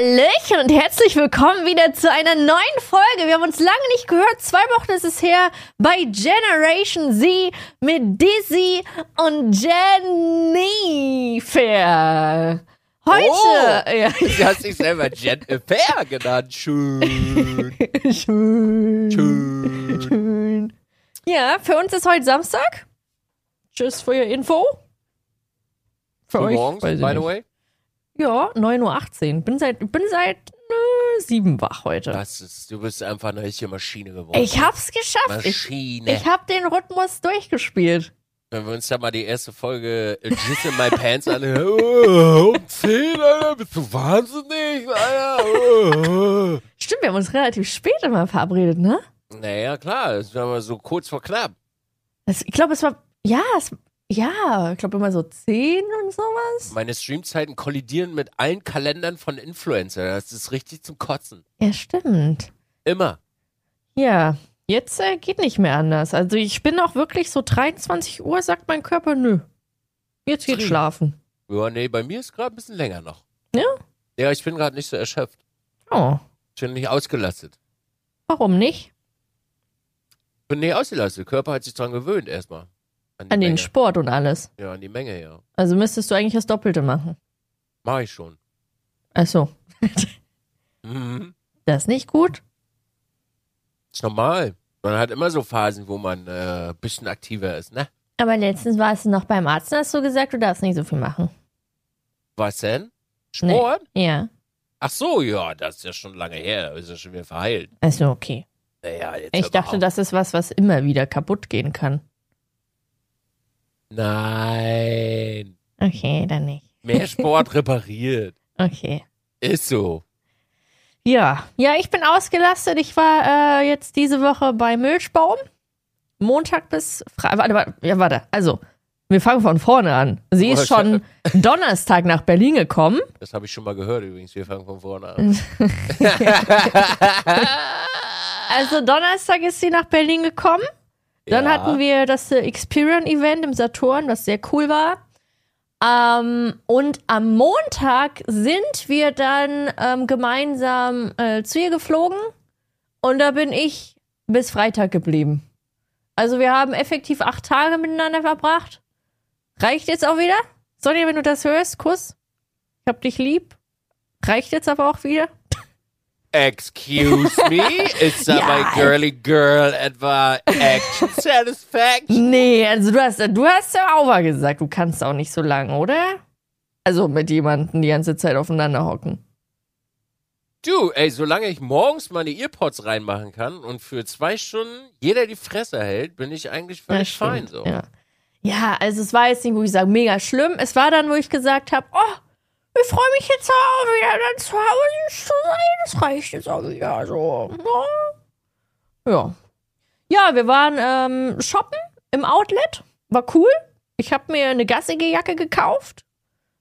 Hallöchen und herzlich willkommen wieder zu einer neuen Folge. Wir haben uns lange nicht gehört. Zwei Wochen ist es her bei Generation Z mit Dizzy und Jennifer. Heute. Oh, ja. Sie hat sich selber Jennifer genannt. Schön. Schön. Schön. Schön. Ja, für uns ist heute Samstag. Tschüss für Ihre Info. Für euch. morgens, by the way. Ja, 9.18 Uhr. Bin seit, bin seit äh, sieben wach heute. Das ist, du bist einfach eine richtige Maschine geworden. Ich hab's geschafft. Ich, Maschine. ich hab den Rhythmus durchgespielt. Wenn wir uns da mal die erste Folge äh, Jizz in My Pants anhören. Oh, um 10, Alter, bist du wahnsinnig, Alter. Oh. Stimmt, wir haben uns relativ spät immer verabredet, ne? Naja, klar, das war mal so kurz vor knapp. Das, ich glaube, es war, ja, es, ja, ich glaube immer so 10 und sowas. Meine Streamzeiten kollidieren mit allen Kalendern von Influencer. Das ist richtig zum Kotzen. Ja, stimmt. Immer. Ja, jetzt äh, geht nicht mehr anders. Also ich bin auch wirklich so 23 Uhr, sagt mein Körper, nö. Jetzt geht schlafen. Ja, nee, bei mir ist gerade ein bisschen länger noch. Ja? Ja, ich bin gerade nicht so erschöpft. Oh, Ich bin nicht ausgelastet. warum nicht? bin nicht ausgelastet. Der Körper hat sich dran gewöhnt erstmal. Die An den. Sport und alles. Ja, an die Menge, ja. Also müsstest du eigentlich das Doppelte machen. Mach ich schon. Ach so, Mhm. das ist nicht gut. Ist normal. Man hat immer so Phasen, wo man äh, ein bisschen aktiver ist, ne? Aber letztens warst du noch beim Arzt und hast du gesagt, du darfst nicht so viel machen. Was denn? Nee. Sport? Ja. Ach so, ja, das ist ja schon lange her. Da ist ja schon wieder verheilt. Also okay. Naja, jetzt Ich dachte, das ist was, was immer wieder kaputt gehen kann. Nein. Okay, dann nicht. Mehr Sport repariert. Okay. Ist so. Ja, ja, ich bin ausgelastet. Ich war äh, jetzt diese Woche bei Milchbaum. Montag bis Freitag. Warte, warte, ja, warte. Also, wir fangen von vorne an. Sie ist schon Donnerstag nach Berlin gekommen. Das habe ich schon mal gehört übrigens. Wir fangen von vorne an. Also, Donnerstag ist sie nach Berlin gekommen. Dann Ja. hatten wir das äh, Experian-Event im Saturn, was sehr cool war. Ähm, und am Montag sind wir dann ähm, gemeinsam äh, zu ihr geflogen. Und da bin ich bis Freitag geblieben. Also wir haben effektiv acht Tage miteinander verbracht. Reicht jetzt auch wieder? Sonja, wenn du das hörst, Kuss. Ich hab dich lieb. Reicht jetzt aber auch wieder? Excuse me? Ist da Ja. bei Girly Girl etwa Action Satisfaction? Nee, also du hast, du hast ja auch mal gesagt, du kannst auch nicht so lange, oder? Also mit jemandem die ganze Zeit aufeinander hocken. Du, ey, solange ich morgens meine Earpods reinmachen kann und für zwei Stunden jeder die Fresse hält, bin ich eigentlich völlig fein so. Ja. ja, also es war jetzt nicht, wo ich sage, mega schlimm. Es war dann, wo ich gesagt habe, oh, ich freue mich jetzt auch wieder dann zu Hause zu sein. Das reicht jetzt auch wieder so. Ja. Ja, ja wir waren ähm, shoppen im Outlet. War cool. Ich habe mir eine gassige Jacke gekauft.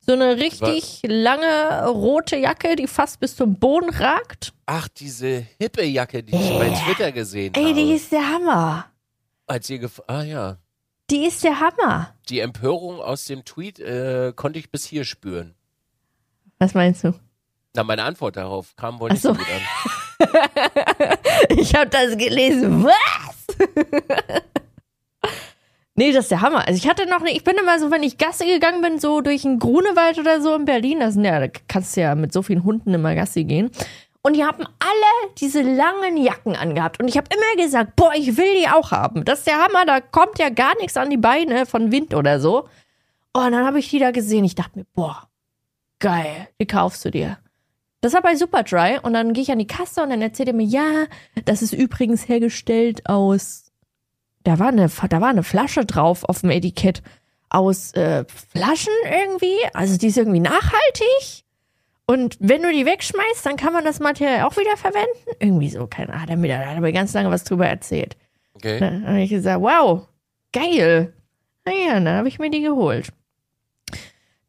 So eine richtig lange rote Jacke, die fast bis zum Boden ragt. Ach, diese hippe Jacke, die ich bei Twitter gesehen Ey, habe. die ist der Hammer. Als ihr gef ah ja, Die ist der Hammer. die Empörung aus dem Tweet äh, konnte ich bis hier spüren. Was meinst du? Na, meine Antwort darauf kam wohl nicht so so. gut an. Ich habe das gelesen. Was? nee, das ist der Hammer. Also ich hatte noch nicht, ich bin immer so, wenn ich Gassi gegangen bin, so durch den Grunewald oder so in Berlin, das ja, da kannst du ja mit so vielen Hunden immer Gassi gehen. Und die haben alle diese langen Jacken angehabt. Und ich habe immer gesagt, boah, ich will die auch haben. Das ist der Hammer, da kommt ja gar nichts an die Beine von Wind oder so. Und dann habe ich die da gesehen. Ich dachte mir, boah, geil, die kaufst du dir. Das war bei Superdry und dann gehe ich an die Kasse und dann erzählt er mir, ja, das ist übrigens hergestellt aus, da war eine, da war eine Flasche drauf auf dem Etikett aus äh, Flaschen irgendwie, also die ist irgendwie nachhaltig und wenn du die wegschmeißt, dann kann man das Material auch wieder verwenden. Irgendwie so, keine Ahnung, hat mir, da hat er mir ganz lange was drüber erzählt. Okay. Dann habe ich gesagt, wow, geil. Naja, dann habe ich mir die geholt.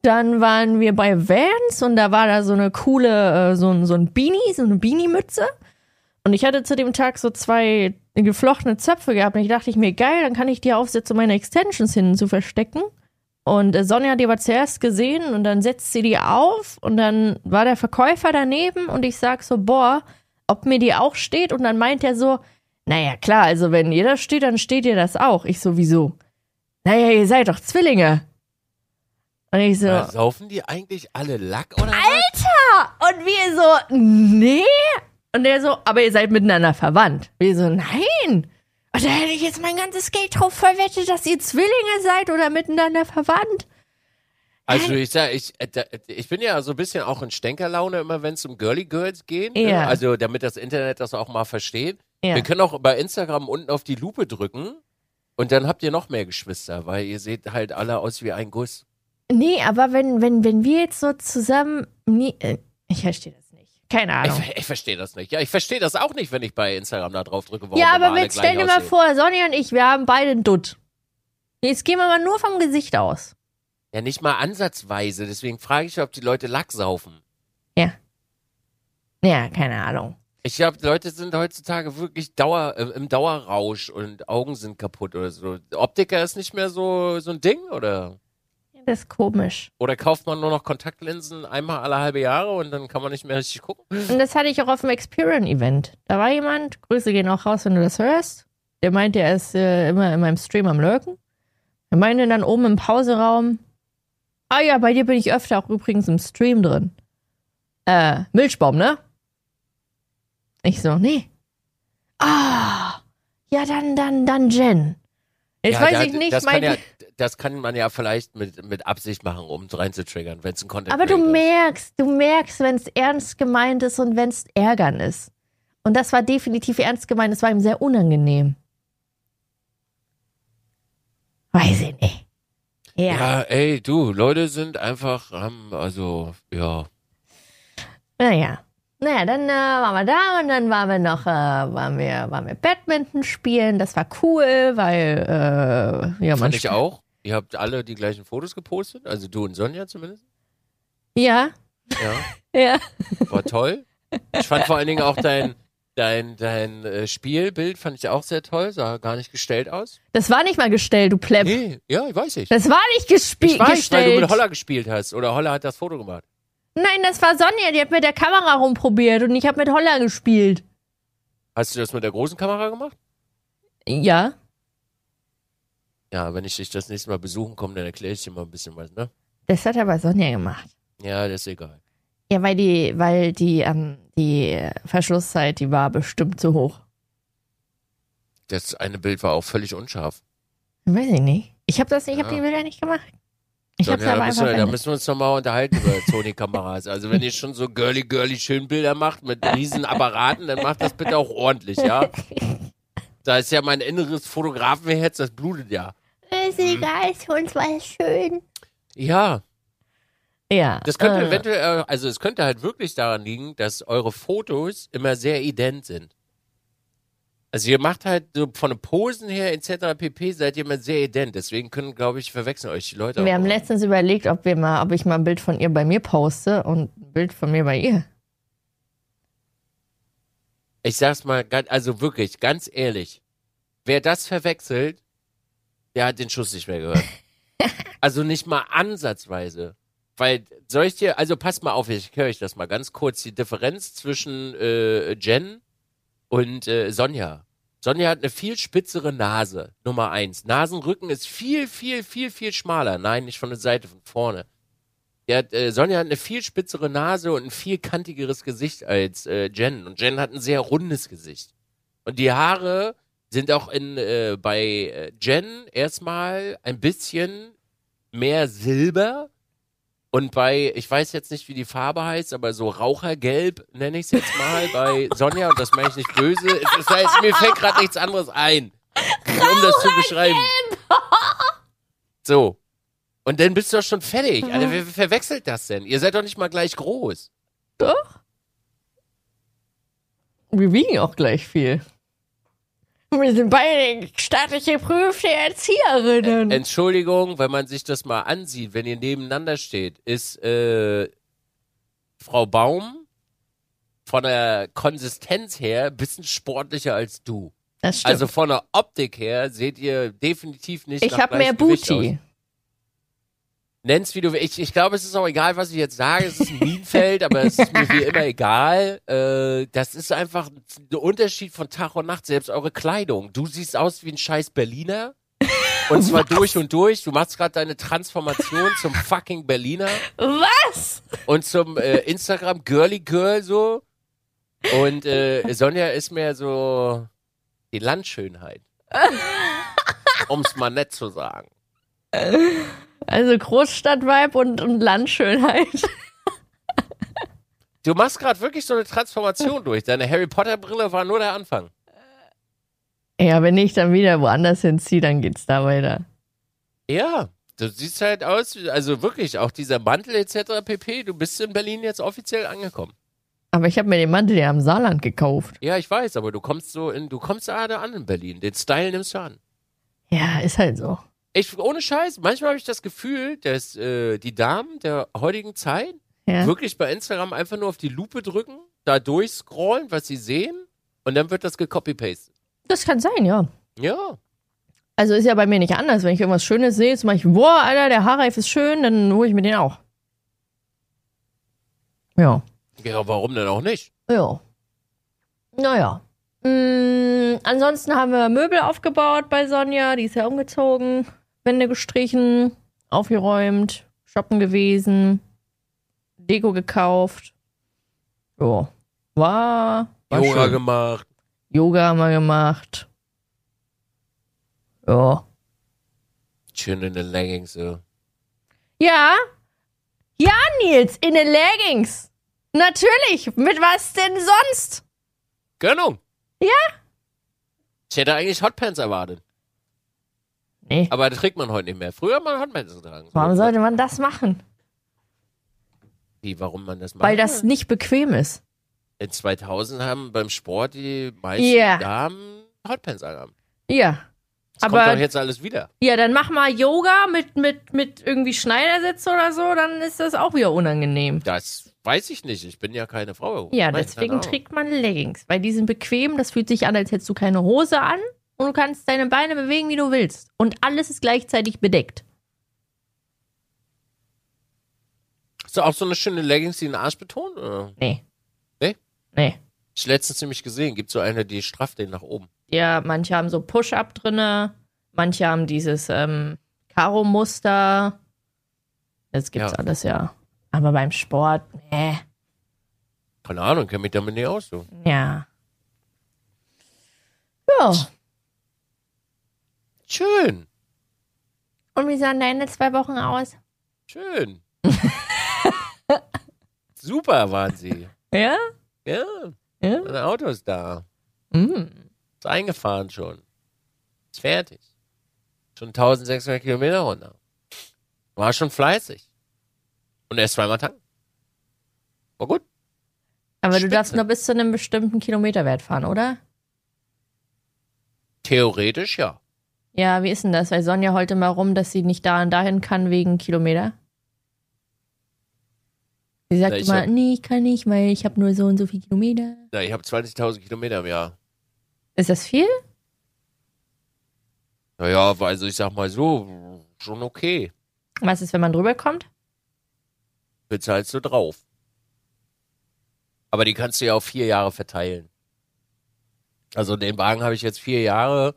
Dann waren wir bei Vans und da war da so eine coole, äh, so, ein- so ein Beanie, so eine Beanie-Mütze. Und ich hatte zu dem Tag so zwei geflochtene Zöpfe gehabt und ich dachte ich mir, geil, dann kann ich die aufsetzen, um meine Extensions hinten zu verstecken. Und äh, Sonja hat die aber zuerst gesehen und dann setzt sie die auf und dann war der Verkäufer daneben und ich sag so, boah, ob mir die auch steht und dann meint er so, naja, klar, also wenn ihr das steht, dann steht ihr das auch. Ich sowieso. Naja, ihr seid doch Zwillinge. Und ich so, Ja, Saufen die eigentlich alle Lack oder was? Alter! Und wir so, nee. Und der so, aber ihr seid miteinander verwandt. Wir so, nein. Und da hätte ich jetzt mein ganzes Geld drauf verwettet, dass ihr Zwillinge seid oder miteinander verwandt. Also ich sag, ich, äh, ich bin ja so ein bisschen auch in Stänkerlaune immer, wenn es um Girly Girls geht. ne? Ja. Also damit das Internet das auch mal versteht. Ja. Wir können auch bei Instagram unten auf die Lupe drücken und dann habt ihr noch mehr Geschwister, weil ihr seht halt alle aus wie ein Guss. Nee, aber wenn, wenn, wenn wir jetzt so zusammen. Nie, äh, ich verstehe das nicht. Keine Ich, Ahnung. ver- ich verstehe das nicht. Ja, ich verstehe das auch nicht, wenn ich bei Instagram da drauf drücke. Warum Ja, aber jetzt stell dir mal vor, Sonja und ich, wir haben beide einen Dutt. Jetzt gehen wir mal nur vom Gesicht aus. Ja, nicht mal ansatzweise. Deswegen frage ich, ob die Leute Lack saufen. Ja, keine Ahnung. Ich glaube, Leute sind heutzutage wirklich Dauer, äh, im Dauerrausch und Augen sind kaputt oder so. Optiker ist nicht mehr so, so ein Ding, oder? Das ist komisch. Oder kauft man nur noch Kontaktlinsen einmal alle halbe Jahre und dann kann man nicht mehr richtig gucken? Und das hatte ich auch auf dem Experian-Event. Da war jemand, Grüße gehen auch raus, wenn du das hörst. Der meinte, er ist äh, immer in meinem Stream am Lurken. Er meinte dann oben im Pauseraum, ah ja, bei dir bin ich öfter auch übrigens im Stream drin. Äh, Milchbaum, ne? Ich so, nee. Ah, ja, dann, dann, dann Jen. Jetzt Ja, weiß da- ich nicht, meinte ja, das kann man ja vielleicht mit, mit Absicht machen, um es reinzutriggern, wenn es ein Content Aber du ist. merkst, du merkst, wenn es ernst gemeint ist und wenn es ärgern ist. Und das war definitiv ernst gemeint, es war ihm sehr unangenehm. Weiß ich nicht. Ja. Ja, ey, du, Leute sind einfach, haben, also, ja. Naja. Naja, dann äh, waren wir da und dann waren wir noch, äh, waren wir, waren wir Badminton spielen. Das war cool, weil, äh, ja, man Fand ich auch. Ihr habt alle die gleichen Fotos gepostet, also du und Sonja zumindest. Ja, Ja, ja. war toll. Ich fand vor allen Dingen auch dein, dein, dein äh, Spielbild fand ich auch sehr toll, sah gar nicht gestellt aus. Das war nicht mal gestellt, du Plepp. Nee, ja, weiß ich. Das war nicht gespielt. Ich weiß, weil gestellt. du mit Holler gespielt hast oder Holler hat das Foto gemacht. Nein, das war Sonja, die hat mit der Kamera rumprobiert und ich habe mit Holler gespielt. Hast du das mit der großen Kamera gemacht? Ja. Ja, wenn ich dich das nächste Mal besuchen komme, dann erkläre ich dir mal ein bisschen was, ne? Das hat aber Sonja gemacht. Ja, das ist egal. Ja, weil die, weil die, ähm, die Verschlusszeit, die war bestimmt zu hoch. Das eine Bild war auch völlig unscharf. Weiß ich nicht. Ich habe das, ich habe die Bilder nicht gemacht. Ich Sonja, aber da, müssen wir, da müssen wir uns nochmal unterhalten über Sony-Kameras. Also wenn ihr schon so girly, girly schön Bilder macht mit riesen Apparaten, dann macht das bitte auch ordentlich, ja? Da ist ja mein inneres Fotografenherz, das blutet ja. Ist egal, für uns war es schön. Ja, Ja. das könnte äh, eventuell, also es könnte halt wirklich daran liegen, dass eure Fotos immer sehr ident sind. Also ihr macht halt so von den Posen her etc. pp. seid ihr immer sehr ident. Deswegen können, glaube ich, verwechseln euch die Leute. Wir auch haben immer. letztens überlegt, ob wir mal, ob ich mal ein Bild von ihr bei mir poste und ein Bild von mir bei ihr. Ich sag's mal, ganz- also wirklich, ganz ehrlich, wer das verwechselt, der hat den Schuss nicht mehr gehört. also nicht mal ansatzweise. Weil soll ich dir, also passt mal auf, ich höre euch das mal ganz kurz, die Differenz zwischen äh, Jen und äh, Sonja. Sonja hat eine viel spitzere Nase, Nummer eins. Nasenrücken ist viel, viel, viel, viel schmaler. Nein, nicht von der Seite, von vorne. Hat, äh, Sonja hat eine viel spitzere Nase und ein viel kantigeres Gesicht als äh, Jen. Und Jen hat ein sehr rundes Gesicht. Und die Haare sind auch in äh, bei äh, Jen erstmal ein bisschen mehr Silber. Und bei, ich weiß jetzt nicht, wie die Farbe heißt, aber so Rauchergelb nenne ich es jetzt mal bei Sonja, und das meine ich nicht böse. Es ist halt, mir fällt gerade nichts anderes ein, um das zu beschreiben. So. Und dann bist du doch schon fertig. Alter, wer verwechselt das denn? Ihr seid doch nicht mal gleich groß. Doch. Wir wiegen auch gleich viel. Wir sind beide staatlich geprüfte Erzieherinnen. Entschuldigung, wenn man sich das mal ansieht, wenn ihr nebeneinander steht, ist äh, Frau Baum von der Konsistenz her ein bisschen sportlicher als du. das stimmt. Also von der Optik her seht ihr definitiv nicht ich habe mehr Booty. Nenn's wie du willst. Ich, ich glaube, es ist auch egal, was ich jetzt sage. Es ist ein Minenfeld, aber es ist mir wie immer egal. Äh, das ist einfach ein Unterschied von Tag und Nacht. Selbst eure Kleidung. Du siehst aus wie ein scheiß Berliner. Und zwar durch und durch. Du machst gerade deine Transformation zum fucking Berliner Was? und zum äh, Instagram Girly Girl so. Und äh, Sonja ist mehr so die Landschönheit. Um es mal nett zu sagen. Also Großstadt-Vibe und, und Landschönheit. Du machst gerade wirklich so eine Transformation durch. Deine Harry Potter Brille war nur der Anfang. Ja, wenn ich dann wieder woanders hinziehe, dann geht's da weiter. Ja, du siehst halt aus, also wirklich, auch dieser Mantel etc. pp. Du bist in Berlin jetzt offiziell angekommen. Aber ich habe mir den Mantel ja am Saarland gekauft. Ja, ich weiß, aber du kommst so in, du kommst gerade an in Berlin. Den Style nimmst du an. Ja, ist halt so. Ich, ohne Scheiß, manchmal habe ich das Gefühl, dass äh, die Damen der heutigen Zeit Ja. wirklich bei Instagram einfach nur auf die Lupe drücken, da durchscrollen, was sie sehen, und dann wird das gecopy-pastet. Das kann sein, ja. Ja. Also ist ja bei mir nicht anders. Wenn ich irgendwas Schönes sehe, zum Beispiel, boah, Alter, der Haarreif ist schön, dann hole ich mir den auch. Ja. Ja, warum denn auch nicht? Ja. Naja. Mm, ansonsten haben wir Möbel aufgebaut bei Sonja. Die ist ja umgezogen. Wände gestrichen, aufgeräumt, shoppen gewesen, Deko gekauft. Ja. War, war Yoga schön. gemacht. Yoga haben wir gemacht. Ja. Schön in den Leggings, so. Ja. Ja, Nils, in den Leggings. Natürlich. Mit was denn sonst? Gönnung. Ja. Ich hätte eigentlich Hotpants erwartet. Nee. Aber das trägt man heute nicht mehr. Früher hat man Hotpants getragen. Warum sollte man das machen? Wie, warum man das macht? Weil das nicht bequem ist. In 2000 haben beim Sport die meisten Ja. Damen Hotpants angehabt. Ja. Das Aber- kommt doch jetzt alles wieder. Ja, dann mach mal Yoga mit, mit, mit irgendwie Schneidersitze oder so, dann ist das auch wieder unangenehm. Das weiß ich nicht. Ich bin ja keine Frau. Ja, deswegen trägt man Leggings, weil die sind bequem, das fühlt sich an, als hättest du keine Hose an und du kannst deine Beine bewegen, wie du willst. Und alles ist gleichzeitig bedeckt. Hast du auch so eine schöne Leggings, die den Arsch betont? Oder? Nee. Nee? Nee. Ich letztens nämlich gesehen, gibt so eine, die strafft den nach oben. Ja, manche haben so Push-Up drinne, manche haben dieses ähm, Karo-Muster. Das gibt's Ja. alles, ja. Aber beim Sport, nee. Keine Ahnung, kenn mich damit nicht aus. So. Ja. Ja. Schön, Und wie sahen deine zwei Wochen aus? schön. Super waren sie. Ja? Ja, Ja? mein Auto ist da. Mm. Ist eingefahren schon. Ist fertig. Schon 1600 Kilometer runter. War schon fleißig. Und erst zweimal tanken. War gut. Aber du Spitze. darfst nur bis zu einem bestimmten Kilometerwert fahren, oder? Theoretisch ja. Ja, wie ist denn das? Weil Sonja heute mal rum, dass sie nicht da und dahin kann wegen Kilometer. Sie sagt ich immer, hab- nee, ich kann nicht, weil ich habe nur so und so viele Kilometer. Na, ich habe 20.000 Kilometer im Jahr. Ist das viel? Naja, also ich sag mal so, schon okay. Was ist, wenn man drüber kommt? Bezahlst du drauf. Aber die kannst du ja auf vier Jahre verteilen. Also den Wagen habe ich jetzt vier Jahre,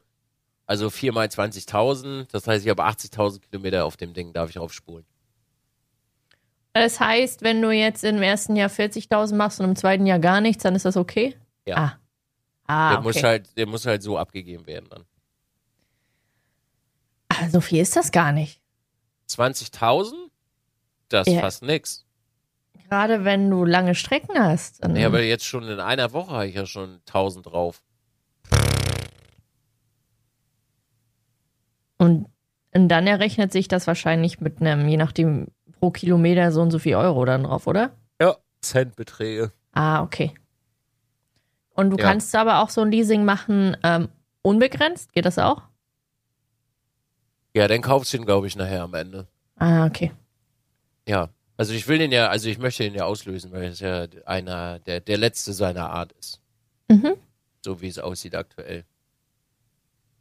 also vier mal 20.000. Das heißt, ich habe 80.000 Kilometer auf dem Ding, darf ich aufspulen. Das heißt, wenn du jetzt im ersten Jahr 40.000 machst und im zweiten Jahr gar nichts, dann ist das okay? Ja. Ah, ah der, okay. muss halt, der muss halt so abgegeben werden dann. ah, so viel ist das gar nicht. 20.000? Das ist Ja. fast nix. Gerade wenn du lange Strecken hast. Nee, aber jetzt schon in einer Woche habe ich ja schon 1000 drauf. Und, und dann errechnet sich das wahrscheinlich mit einem, je nachdem, pro Kilometer so und so viel Euro dann drauf, oder? Ja. Centbeträge. Ah, okay. Und du Ja. kannst aber auch so ein Leasing machen, ähm, unbegrenzt? Geht das auch? Ja, dann kaufst du ihn, glaube ich, nachher am Ende. Ah, okay. Ja. Also ich will den ja, also ich möchte den ja auslösen, weil es ja einer, der, der letzte seiner Art ist. Mhm. So wie es aussieht aktuell.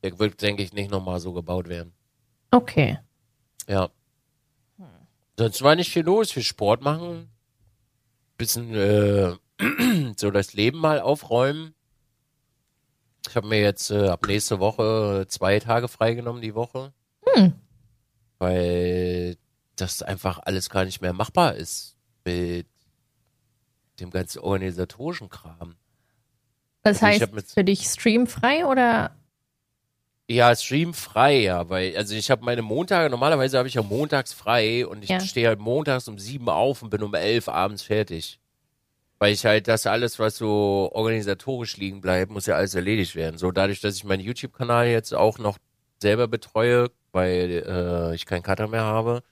Der wird, denke ich, nicht nochmal so gebaut werden. Okay. Ja. Sonst war nicht viel los. Viel Sport machen. Bisschen äh, so das Leben mal aufräumen. Ich habe mir jetzt äh, ab nächste Woche zwei Tage freigenommen die Woche. Hm. Weil das einfach alles gar nicht mehr machbar ist mit dem ganzen organisatorischen Kram. Das Also heißt, mit- für dich streamfrei oder? Ja, streamfrei, ja, weil, also ich habe meine Montage, normalerweise habe ich ja montags frei und ich Ja. stehe halt montags um sieben auf und bin um elf abends fertig. Weil ich halt das alles, was so organisatorisch liegen bleibt, muss ja alles erledigt werden. So dadurch, dass ich meinen YouTube-Kanal jetzt auch noch selber betreue, weil äh, ich keinen Cutter mehr habe,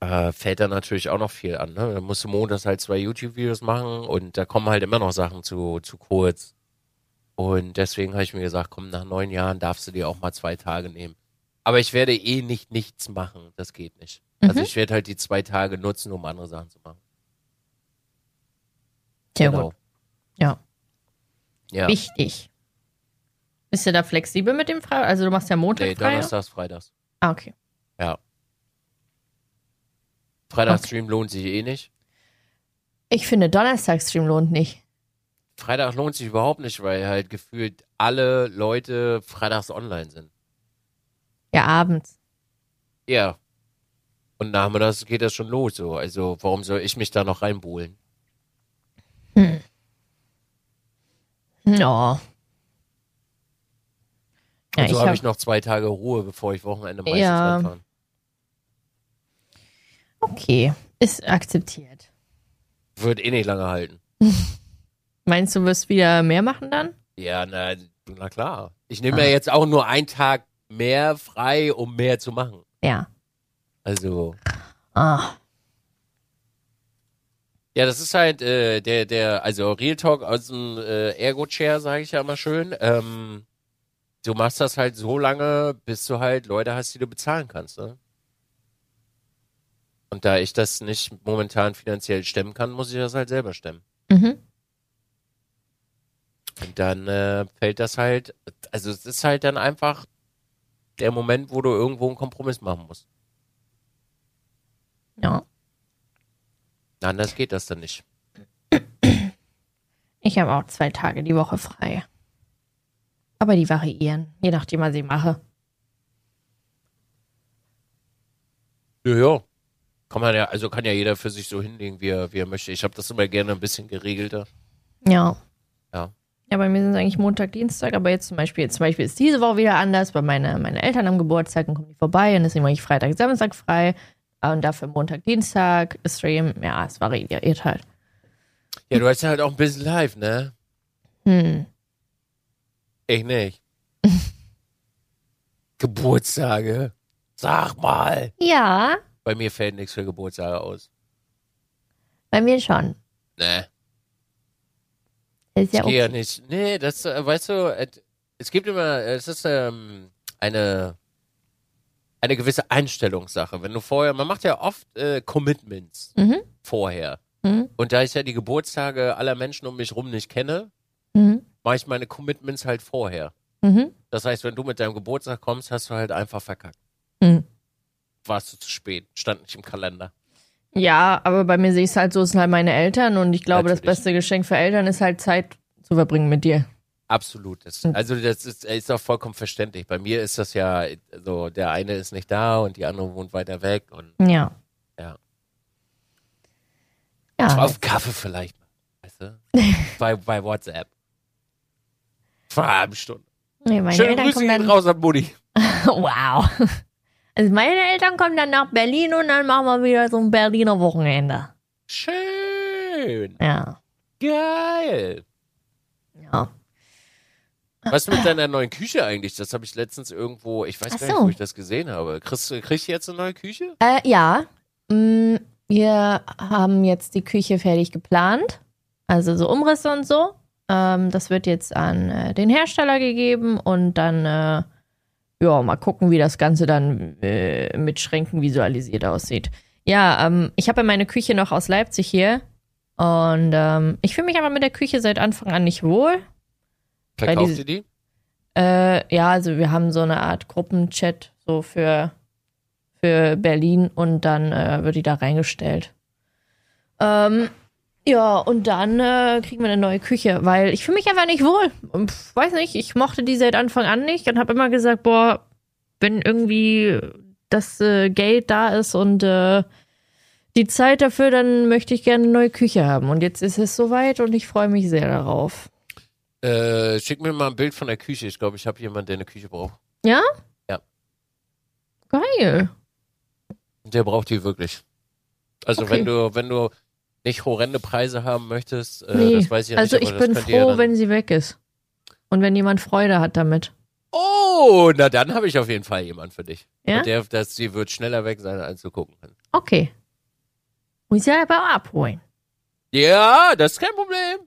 äh, fällt da natürlich auch noch viel an. Ne? Da musst du montags halt zwei YouTube-Videos machen und da kommen halt immer noch Sachen zu, zu kurz. Und deswegen habe ich mir gesagt, komm, nach neun Jahren darfst du dir auch mal zwei Tage nehmen. Aber ich werde eh nicht nichts machen. Das geht nicht. Also Mhm. ich werde halt die zwei Tage nutzen, um andere Sachen zu machen. Sehr Genau. gut. Ja. Ja. Wichtig. Bist du da flexibel mit dem Frei? Also du machst ja Montag nee, frei? Donnerstags, Freitags. Ah, okay. Ja. Freitagsstream lohnt sich eh nicht. Ich finde Donnerstagstream lohnt nicht. Freitag lohnt sich überhaupt nicht, weil halt gefühlt alle Leute freitags online sind. Ja, abends. Ja. Und nachmittags geht das schon los, so. Also, warum soll ich mich da noch reinbuhlen? Ja. Ja, Und so habe hab, ich noch zwei Tage Ruhe, bevor ich Wochenende meistens Ja. Okay. Ist akzeptiert. Wird eh nicht lange halten. Meinst du, wirst wieder mehr machen dann? Ja, na, na klar. Ich nehme ja jetzt auch nur einen Tag mehr frei, um mehr zu machen. Ja. Also, Ah. ja, das ist halt äh, der, der, also Real Talk aus dem äh, Ergo-Chair, sage ich ja immer schön. Ähm, du machst das halt so lange, bis du halt Leute hast, die du bezahlen kannst, ne? Und da ich das nicht momentan finanziell stemmen kann, muss ich das halt selber stemmen. Mhm. Und dann äh, fällt das halt, also es ist halt dann einfach der Moment, wo du irgendwo einen Kompromiss machen musst. Ja. Anders geht das dann nicht. Ich habe auch zwei Tage die Woche frei. Aber die variieren, je nachdem, was ich mache. Ja, ja. Kann man ja, also kann ja jeder für sich so hinlegen, wie er, wie er möchte. Ich habe das immer gerne ein bisschen geregelter. Ja. Ja. Ja, bei mir sind es eigentlich Montag, Dienstag, aber jetzt zum Beispiel, zum Beispiel ist diese Woche wieder anders, weil meine, meine Eltern am Geburtstag, dann kommen die vorbei und deswegen mache ich Freitag, Samstag frei und dafür Montag, Dienstag, Stream, ja, es variiert halt. Ja, du hast ja halt auch ein bisschen live, ne? Hm. Ich nicht. Geburtstage. Sag mal. Ja, Bei mir fällt nichts für Geburtstage aus. bei mir schon. Ne. Ist ja ich gehe ja okay. nicht. Nee, das, äh, weißt du, es gibt immer, es ist ähm, eine, eine gewisse Einstellungssache. Wenn du vorher, man macht ja oft äh, Commitments Mhm. vorher. Mhm. Und da ich ja die Geburtstage aller Menschen um mich rum nicht kenne, Mhm. mache ich meine Commitments halt vorher. Mhm. Das heißt, wenn du mit deinem Geburtstag kommst, hast du halt einfach verkackt. Mhm. Warst du zu spät, stand nicht im Kalender. Ja, aber bei mir sehe ich es halt so, es sind halt meine Eltern und ich glaube, das Natürlich. beste Geschenk für Eltern ist halt Zeit zu verbringen mit dir. Absolut. Das, Mhm. also das ist, ist auch vollkommen verständlich. Bei mir ist das ja so, der eine ist nicht da und die andere wohnt weiter weg und Ja. Ja. Ja. auf Kaffee vielleicht. Weißt du? bei, bei WhatsApp. Vor einer halben Stunde. Nee, meine Schöne Eltern Grüße kommen dann. raus an Mutti. Wow. Also meine Eltern kommen dann nach Berlin und dann machen wir wieder so ein Berliner Wochenende. Schön. Ja. Geil. Ja. Was mit deiner neuen Küche eigentlich? Das habe ich letztens irgendwo, ich weiß Ach gar nicht, so. wo ich das gesehen habe. Kriegst, du- krieg ich jetzt eine neue Küche? Äh, ja. Mm, Wir haben jetzt die Küche fertig geplant. Also so Umrisse und so. Ähm, das wird jetzt an äh, den Hersteller gegeben und dann, äh, ja, mal gucken, wie das Ganze dann äh, mit Schränken visualisiert aussieht. Ja, ähm, ich habe ja meine Küche noch aus Leipzig hier. Und ähm, ich fühle mich aber mit der Küche seit Anfang an nicht wohl. Verkauft diese- ihr die? Äh, ja, also wir haben so eine Art Gruppenchat so für, für Berlin und dann äh, wird die da reingestellt. Ähm, ja, und dann äh, kriegen wir eine neue Küche, weil ich fühle mich einfach nicht wohl. Und, pf, weiß nicht, ich mochte die seit Anfang an nicht und habe immer gesagt, boah, wenn irgendwie das äh, Geld da ist und äh, die Zeit dafür, dann möchte ich gerne eine neue Küche haben. Und jetzt ist es soweit und ich freue mich sehr darauf. Äh, schick mir mal ein Bild von der Küche. Ich glaube, ich habe jemanden, der eine Küche braucht. Ja? Ja. Geil. Der braucht die wirklich. Also Okay. wenn du, wenn du nicht horrende Preise haben möchtest, äh, Nee, das weiß ich ja also nicht. ich aber das bin ja froh, wenn sie weg ist. Und wenn jemand Freude hat damit. Oh, na dann habe ich auf jeden Fall jemanden für dich. Ja? Und der, das, die wird schneller weg sein, als du gucken kannst. Okay. Muss ich aber abholen. Ja, das ist kein Problem.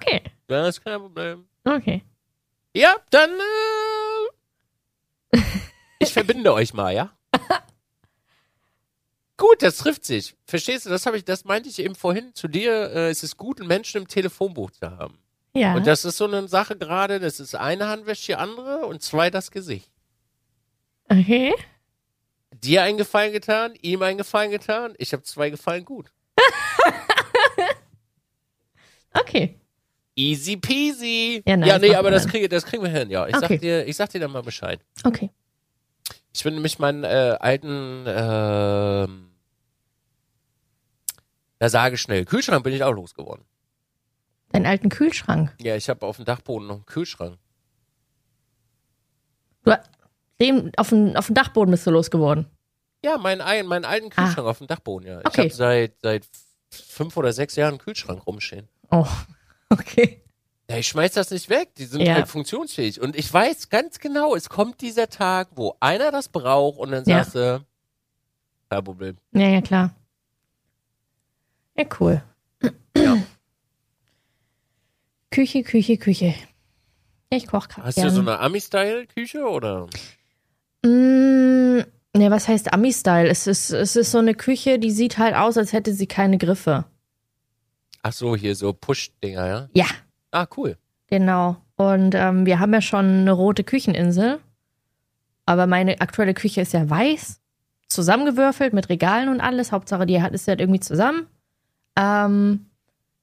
Okay. Das ist kein Problem. Okay. Ja, dann äh, ich verbinde euch mal, ja? Gut, das trifft sich. Verstehst du? Das habe ich, das meinte ich eben vorhin zu dir. Äh, es ist gut, einen Menschen im Telefonbuch zu haben. Ja. Und das ist so eine Sache gerade. Das ist eine Hand wäscht die andere und zwei das Gesicht. okay. Dir einen Gefallen getan, ihm einen Gefallen getan. Ich habe zwei Gefallen gut. Okay. Easy peasy. Ja, nice, ja nee, aber das dann. kriege, das kriegen wir hin. Ja, ich Okay. sag dir, ich sag dir dann mal Bescheid. Okay. Ich bin nämlich meinen äh, alten, ähm, na sage schnell, Kühlschrank bin ich auch losgeworden. Deinen alten Kühlschrank. Ja, ich habe auf dem Dachboden noch einen Kühlschrank. Du, den, auf, den, auf den Dachboden bist du losgeworden. Ja, meinen, ein- meinen alten Kühlschrank auf dem Dachboden, ja. Ich Ah. Okay. habe seit, seit fünf oder sechs Jahren einen Kühlschrank rumstehen. Oh. Okay. Ja, ich schmeiß das nicht weg. Die sind Ja. halt funktionsfähig. Und ich weiß ganz genau, es kommt dieser Tag, wo einer das braucht und dann Ja. sagst du, kein Problem. Ja, ja, klar. Ja, cool. Ja. Küche, Küche, Küche. Ich koche gerade. Hast du so eine Ami-Style-Küche oder? Mm, ne, was heißt Ami-Style? Es ist, es ist so eine Küche, die sieht halt aus, als hätte sie keine Griffe. Ach so, hier so Push-Dinger, ja? Ja, Ah, cool. genau. Und ähm, wir haben ja schon eine rote Kücheninsel. Aber meine aktuelle Küche ist ja weiß, zusammengewürfelt mit Regalen und alles. Hauptsache, die hat ist halt irgendwie zusammen. Ähm,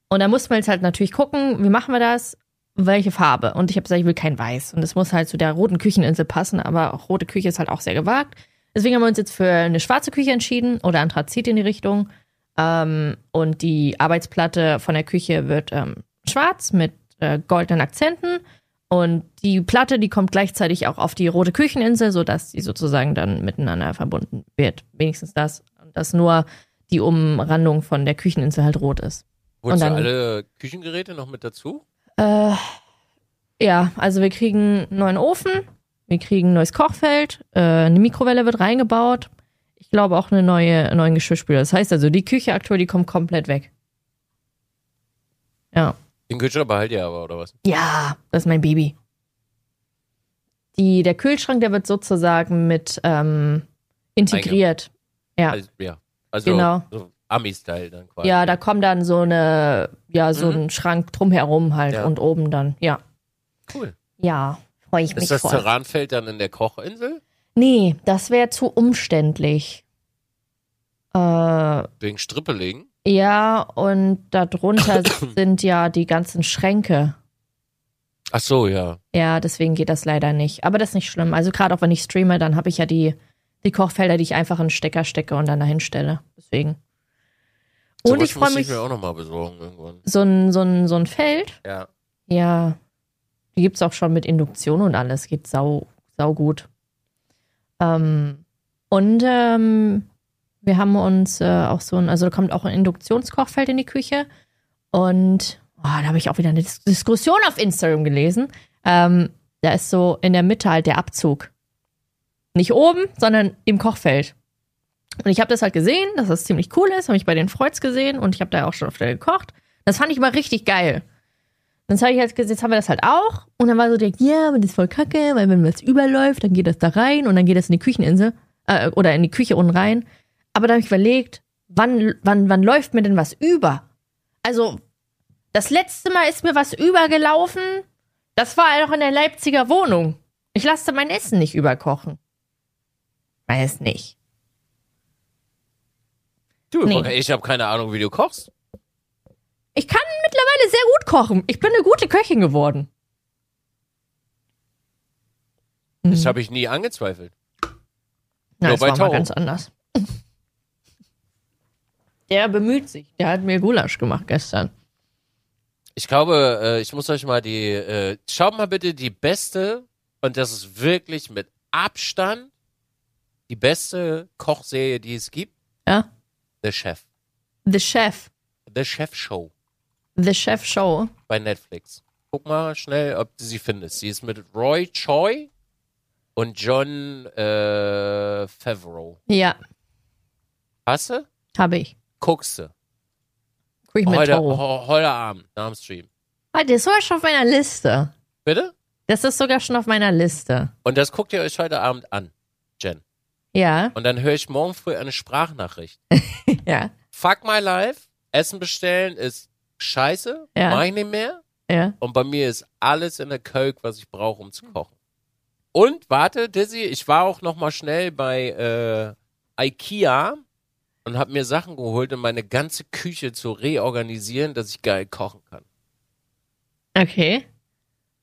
und da muss man jetzt halt natürlich gucken, wie machen wir das? Welche Farbe? Und ich habe gesagt, ich will kein Weiß. Und es muss halt zu der roten Kücheninsel passen, aber auch rote Küche ist halt auch sehr gewagt. Deswegen haben wir uns jetzt für eine schwarze Küche entschieden oder Anthrazit in die Richtung. Ähm, und die Arbeitsplatte von der Küche wird ähm, schwarz mit äh, goldenen Akzenten. Und die Platte, die kommt gleichzeitig auch auf die rote Kücheninsel, sodass die sozusagen dann miteinander verbunden wird. Wenigstens das. Und dass nur die Umrandung von der Kücheninsel halt rot ist. Holst du dann- alle Küchengeräte noch mit dazu? Äh, ja, also wir kriegen einen neuen Ofen, wir kriegen ein neues Kochfeld, äh, eine Mikrowelle wird reingebaut. Ich glaube auch eine neue, einen neuen Geschirrspüler. Das heißt also, die Küche aktuell, die kommt komplett weg. Ja. Den Kühlschrank behalt ihr aber, oder was? Ja, das ist mein Baby. Die, der Kühlschrank, der wird sozusagen mit ähm, integriert. Ja. Also, ja. Also, Genau. so Ami-Style dann quasi. Ja, da kommt dann so eine, ja, so Mhm. ein Schrank drumherum halt Ja. und oben dann, ja. Cool. Ja, freue ich mich Ist das voll. Terranfeld dann in der Kochinsel? Nee, das wäre zu umständlich. Äh, Wegen Strippelingen? ja, und darunter sind ja die ganzen Schränke. Ach so, ja. Ja, deswegen geht das leider nicht. Aber das ist nicht schlimm. Also gerade auch wenn ich streame, dann habe ich ja die, die Kochfelder, die ich einfach in den Stecker stecke und dann dahin stelle. Deswegen. Und ich freue muss mich, ich mir auch nochmal besorgen irgendwann. so ein, so, ein, so ein Feld, Ja. ja, die gibt's auch schon mit Induktion und alles. Geht sau, sau gut. Ähm, und ähm, wir haben uns äh, auch so ein, also da kommt auch ein Induktionskochfeld in die Küche. Und oh, da habe ich auch wieder eine Dis Diskussion auf Instagram gelesen. Ähm, da ist so in der Mitte halt der Abzug. Nicht oben, sondern im Kochfeld. Und ich habe das halt gesehen, dass das ziemlich cool ist. Habe ich bei den Freuds gesehen und ich habe da auch schon öfter gekocht. Das fand ich mal richtig geil. Dann habe ich halt gesehen, jetzt haben wir das halt auch. Und dann war so der, ja, aber das ist voll kacke, weil wenn was überläuft, dann geht das da rein und dann geht das in die Kücheninsel äh, oder in die Küche unten rein. Aber da habe ich überlegt, wann, wann, wann läuft mir denn was über? Also, das letzte Mal ist mir was übergelaufen. Das war noch in der Leipziger Wohnung. Ich lasse mein Essen nicht überkochen. Weiß nicht. Du, Nee. ich habe keine Ahnung, wie du kochst. Ich kann mittlerweile sehr gut kochen. Ich bin eine gute Köchin geworden. Das habe ich nie angezweifelt. Na, Nur das bei war mal ganz anders. Der bemüht sich. Der hat mir Gulasch gemacht gestern. Ich glaube, äh, ich muss euch mal die, äh, schaut mal bitte die beste, und das ist wirklich mit Abstand die beste Kochserie, die es gibt. Ja. The Chef. The Chef. The Chef Show The Chef Show. bei Netflix. Guck mal schnell, ob du sie findest. Sie ist mit Roy Choi und John äh, Favreau. Ja, Hast du? habe ich. Guckst du. Guck ich mit Heute, ho- heute Abend, nach dem Stream. Ah, der ist sogar schon auf meiner Liste. Bitte? Das ist sogar schon auf meiner Liste. Und das guckt ihr euch heute Abend an. Ja, Und dann höre ich morgen früh eine Sprachnachricht. ja, Fuck my life. Essen bestellen ist scheiße. Ja. Mach ich nicht mehr. ja. Und bei mir ist alles in der Kölk, was ich brauche, um zu kochen. Und warte, Dizzy, ich war auch noch mal schnell bei äh, Ikea und habe mir Sachen geholt, um meine ganze Küche zu reorganisieren, dass ich geil kochen kann. Okay.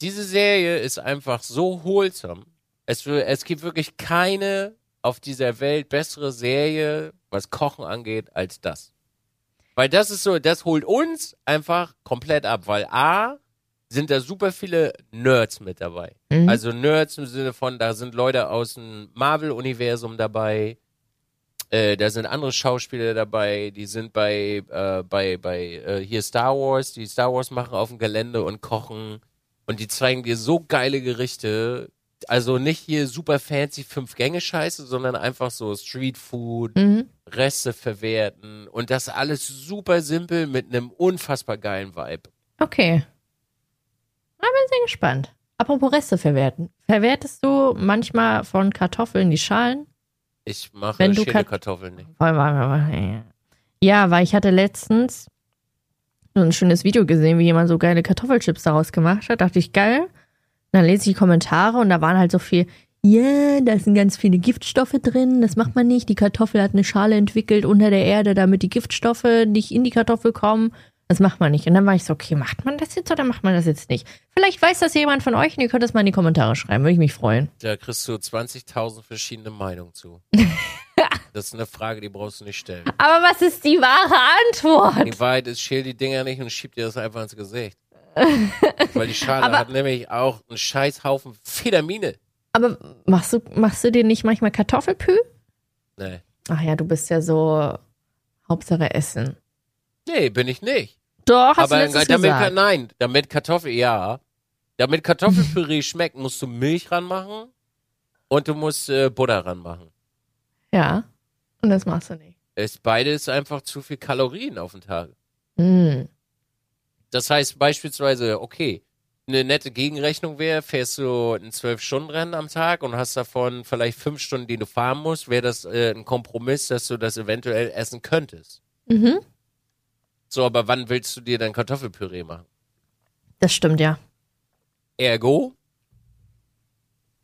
Diese Serie ist einfach so wholesome. Es, es gibt wirklich keine auf dieser Welt bessere Serie, was Kochen angeht, als das. Weil das ist so, das holt uns einfach komplett ab, weil A, sind da super viele Nerds mit dabei. Mhm. Also Nerds im Sinne von, da sind Leute aus dem Marvel-Universum dabei, äh, da sind andere Schauspieler dabei, die sind bei, äh, bei, bei äh, hier Star Wars, die Star Wars machen auf dem Gelände und kochen und die zeigen dir so geile Gerichte. Also nicht hier super fancy Fünf-Gänge-Scheiße, sondern einfach so Street Food, Mhm. Reste verwerten und das alles super simpel mit einem unfassbar geilen Vibe. Okay. Ich bin sehr gespannt. Apropos Reste verwerten. Verwertest du manchmal von Kartoffeln die Schalen? Ich mache Wenn du Kat- Kartoffeln nicht. Ja, weil ich hatte letztens so ein schönes Video gesehen, wie jemand so geile Kartoffelchips daraus gemacht hat. Dachte ich, geil. Dann lese ich die Kommentare und da waren halt so viel, ja, da sind ganz viele Giftstoffe drin, das macht man nicht. Die Kartoffel hat eine Schale entwickelt unter der Erde, damit die Giftstoffe nicht in die Kartoffel kommen. Das macht man nicht. Und dann war ich so, okay, macht man das jetzt oder macht man das jetzt nicht? Vielleicht weiß das jemand von euch und ihr könnt es mal in die Kommentare schreiben, würde ich mich freuen. Da kriegst du 20.000 verschiedene Meinungen zu. das ist eine Frage, die brauchst du nicht stellen. Aber was ist die wahre Antwort? Die Wahrheit ist, schäl die Dinger nicht und schieb dir das einfach ins Gesicht. Weil die Schale Aber- hat nämlich auch einen Scheißhaufen Fedamine. Aber machst du, machst du dir nicht manchmal Kartoffelpü? Nee. Ach ja, du bist ja so Hauptsache Essen. Nee, bin ich nicht. Doch, hast Aber du damit, gesagt. nein, damit Kartoffel, ja. Damit Kartoffelpüree schmeckt, musst du Milch ranmachen und du musst äh, Butter ranmachen. Ja, und das machst du nicht. Ist beides einfach zu viel Kalorien auf den Tag. Hm. Das heißt beispielsweise, okay, eine nette Gegenrechnung wäre, fährst du ein 12-Stunden-Rennen am Tag und hast davon vielleicht fünf Stunden, die du fahren musst, wäre das äh, ein Kompromiss, dass du das eventuell essen könntest. Mhm. So, aber wann willst du dir dann Kartoffelpüree machen? Das stimmt, ja. Ergo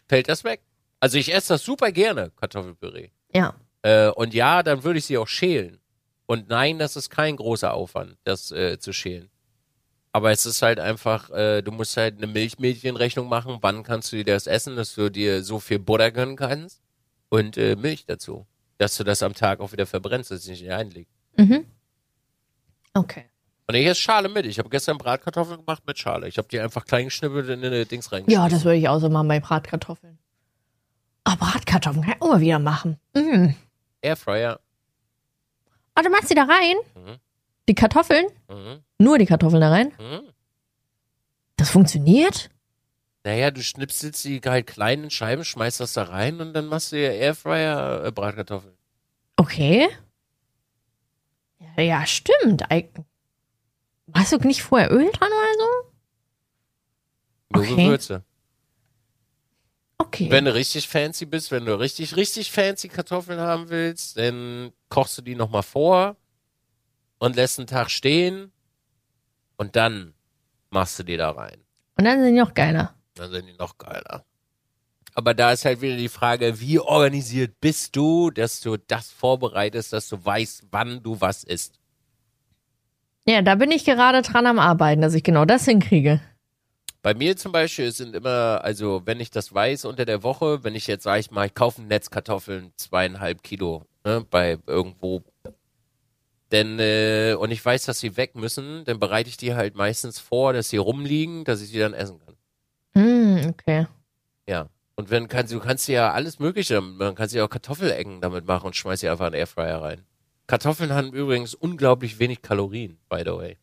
fällt das weg. Also ich esse das super gerne, Kartoffelpüree. Ja. Äh, und ja, dann würde ich sie auch schälen. Und nein, das ist kein großer Aufwand, das äh, zu schälen. Aber es ist halt einfach, äh, du musst halt eine Milchmädchenrechnung machen. Wann kannst du dir das essen, dass du dir so viel Butter gönnen kannst? Und äh, Milch dazu. Dass du das am Tag auch wieder verbrennst, dass es nicht einliegt. Mhm. Okay. Und ich esse Schale mit. Ich habe gestern Bratkartoffeln gemacht mit Schale. Ich habe die einfach klein geschnippelt in eine Dings reingeschmissen. Ja, das würde ich auch so machen bei Bratkartoffeln. Ah, Bratkartoffeln kann ich auch mal wieder machen. Mhm. Airfryer. Ah, du machst die da rein? Mhm. Die Kartoffeln? Mhm. Nur die Kartoffeln da rein? Mhm. Das funktioniert? Naja, du schnipselst die halt klein in Scheiben, schmeißt das da rein und dann machst du dir Airfryer äh, Bratkartoffeln. Okay. Ja, ja stimmt. Hast du nicht vorher Öl dran oder so? Nur Okay. Gewürze. Okay. Wenn du richtig fancy bist, wenn du richtig, richtig fancy Kartoffeln haben willst, dann kochst du die nochmal vor und lässt einen Tag stehen und dann machst du die da rein. Und dann sind die noch geiler. Dann sind die noch geiler. Aber da ist halt wieder die Frage, wie organisiert bist du, dass du das vorbereitest, dass du weißt, wann du was isst. Ja, da bin ich gerade dran am Arbeiten, dass ich genau das hinkriege. Bei mir zum Beispiel sind immer, also wenn ich das weiß unter der Woche, wenn ich jetzt sage ich mal, ich kaufe ein Netz Kartoffeln, zweieinhalb Kilo, ne, bei irgendwo, denn äh, und ich weiß, dass sie weg müssen, dann bereite ich die halt meistens vor, dass sie rumliegen, dass ich sie dann essen kann. Hm, okay. Ja. Und wenn kannst du kannst ja alles Mögliche, man kann ja auch Kartoffelecken damit machen und schmeißt sie einfach in den Airfryer rein. Kartoffeln haben übrigens unglaublich wenig Kalorien, by the way.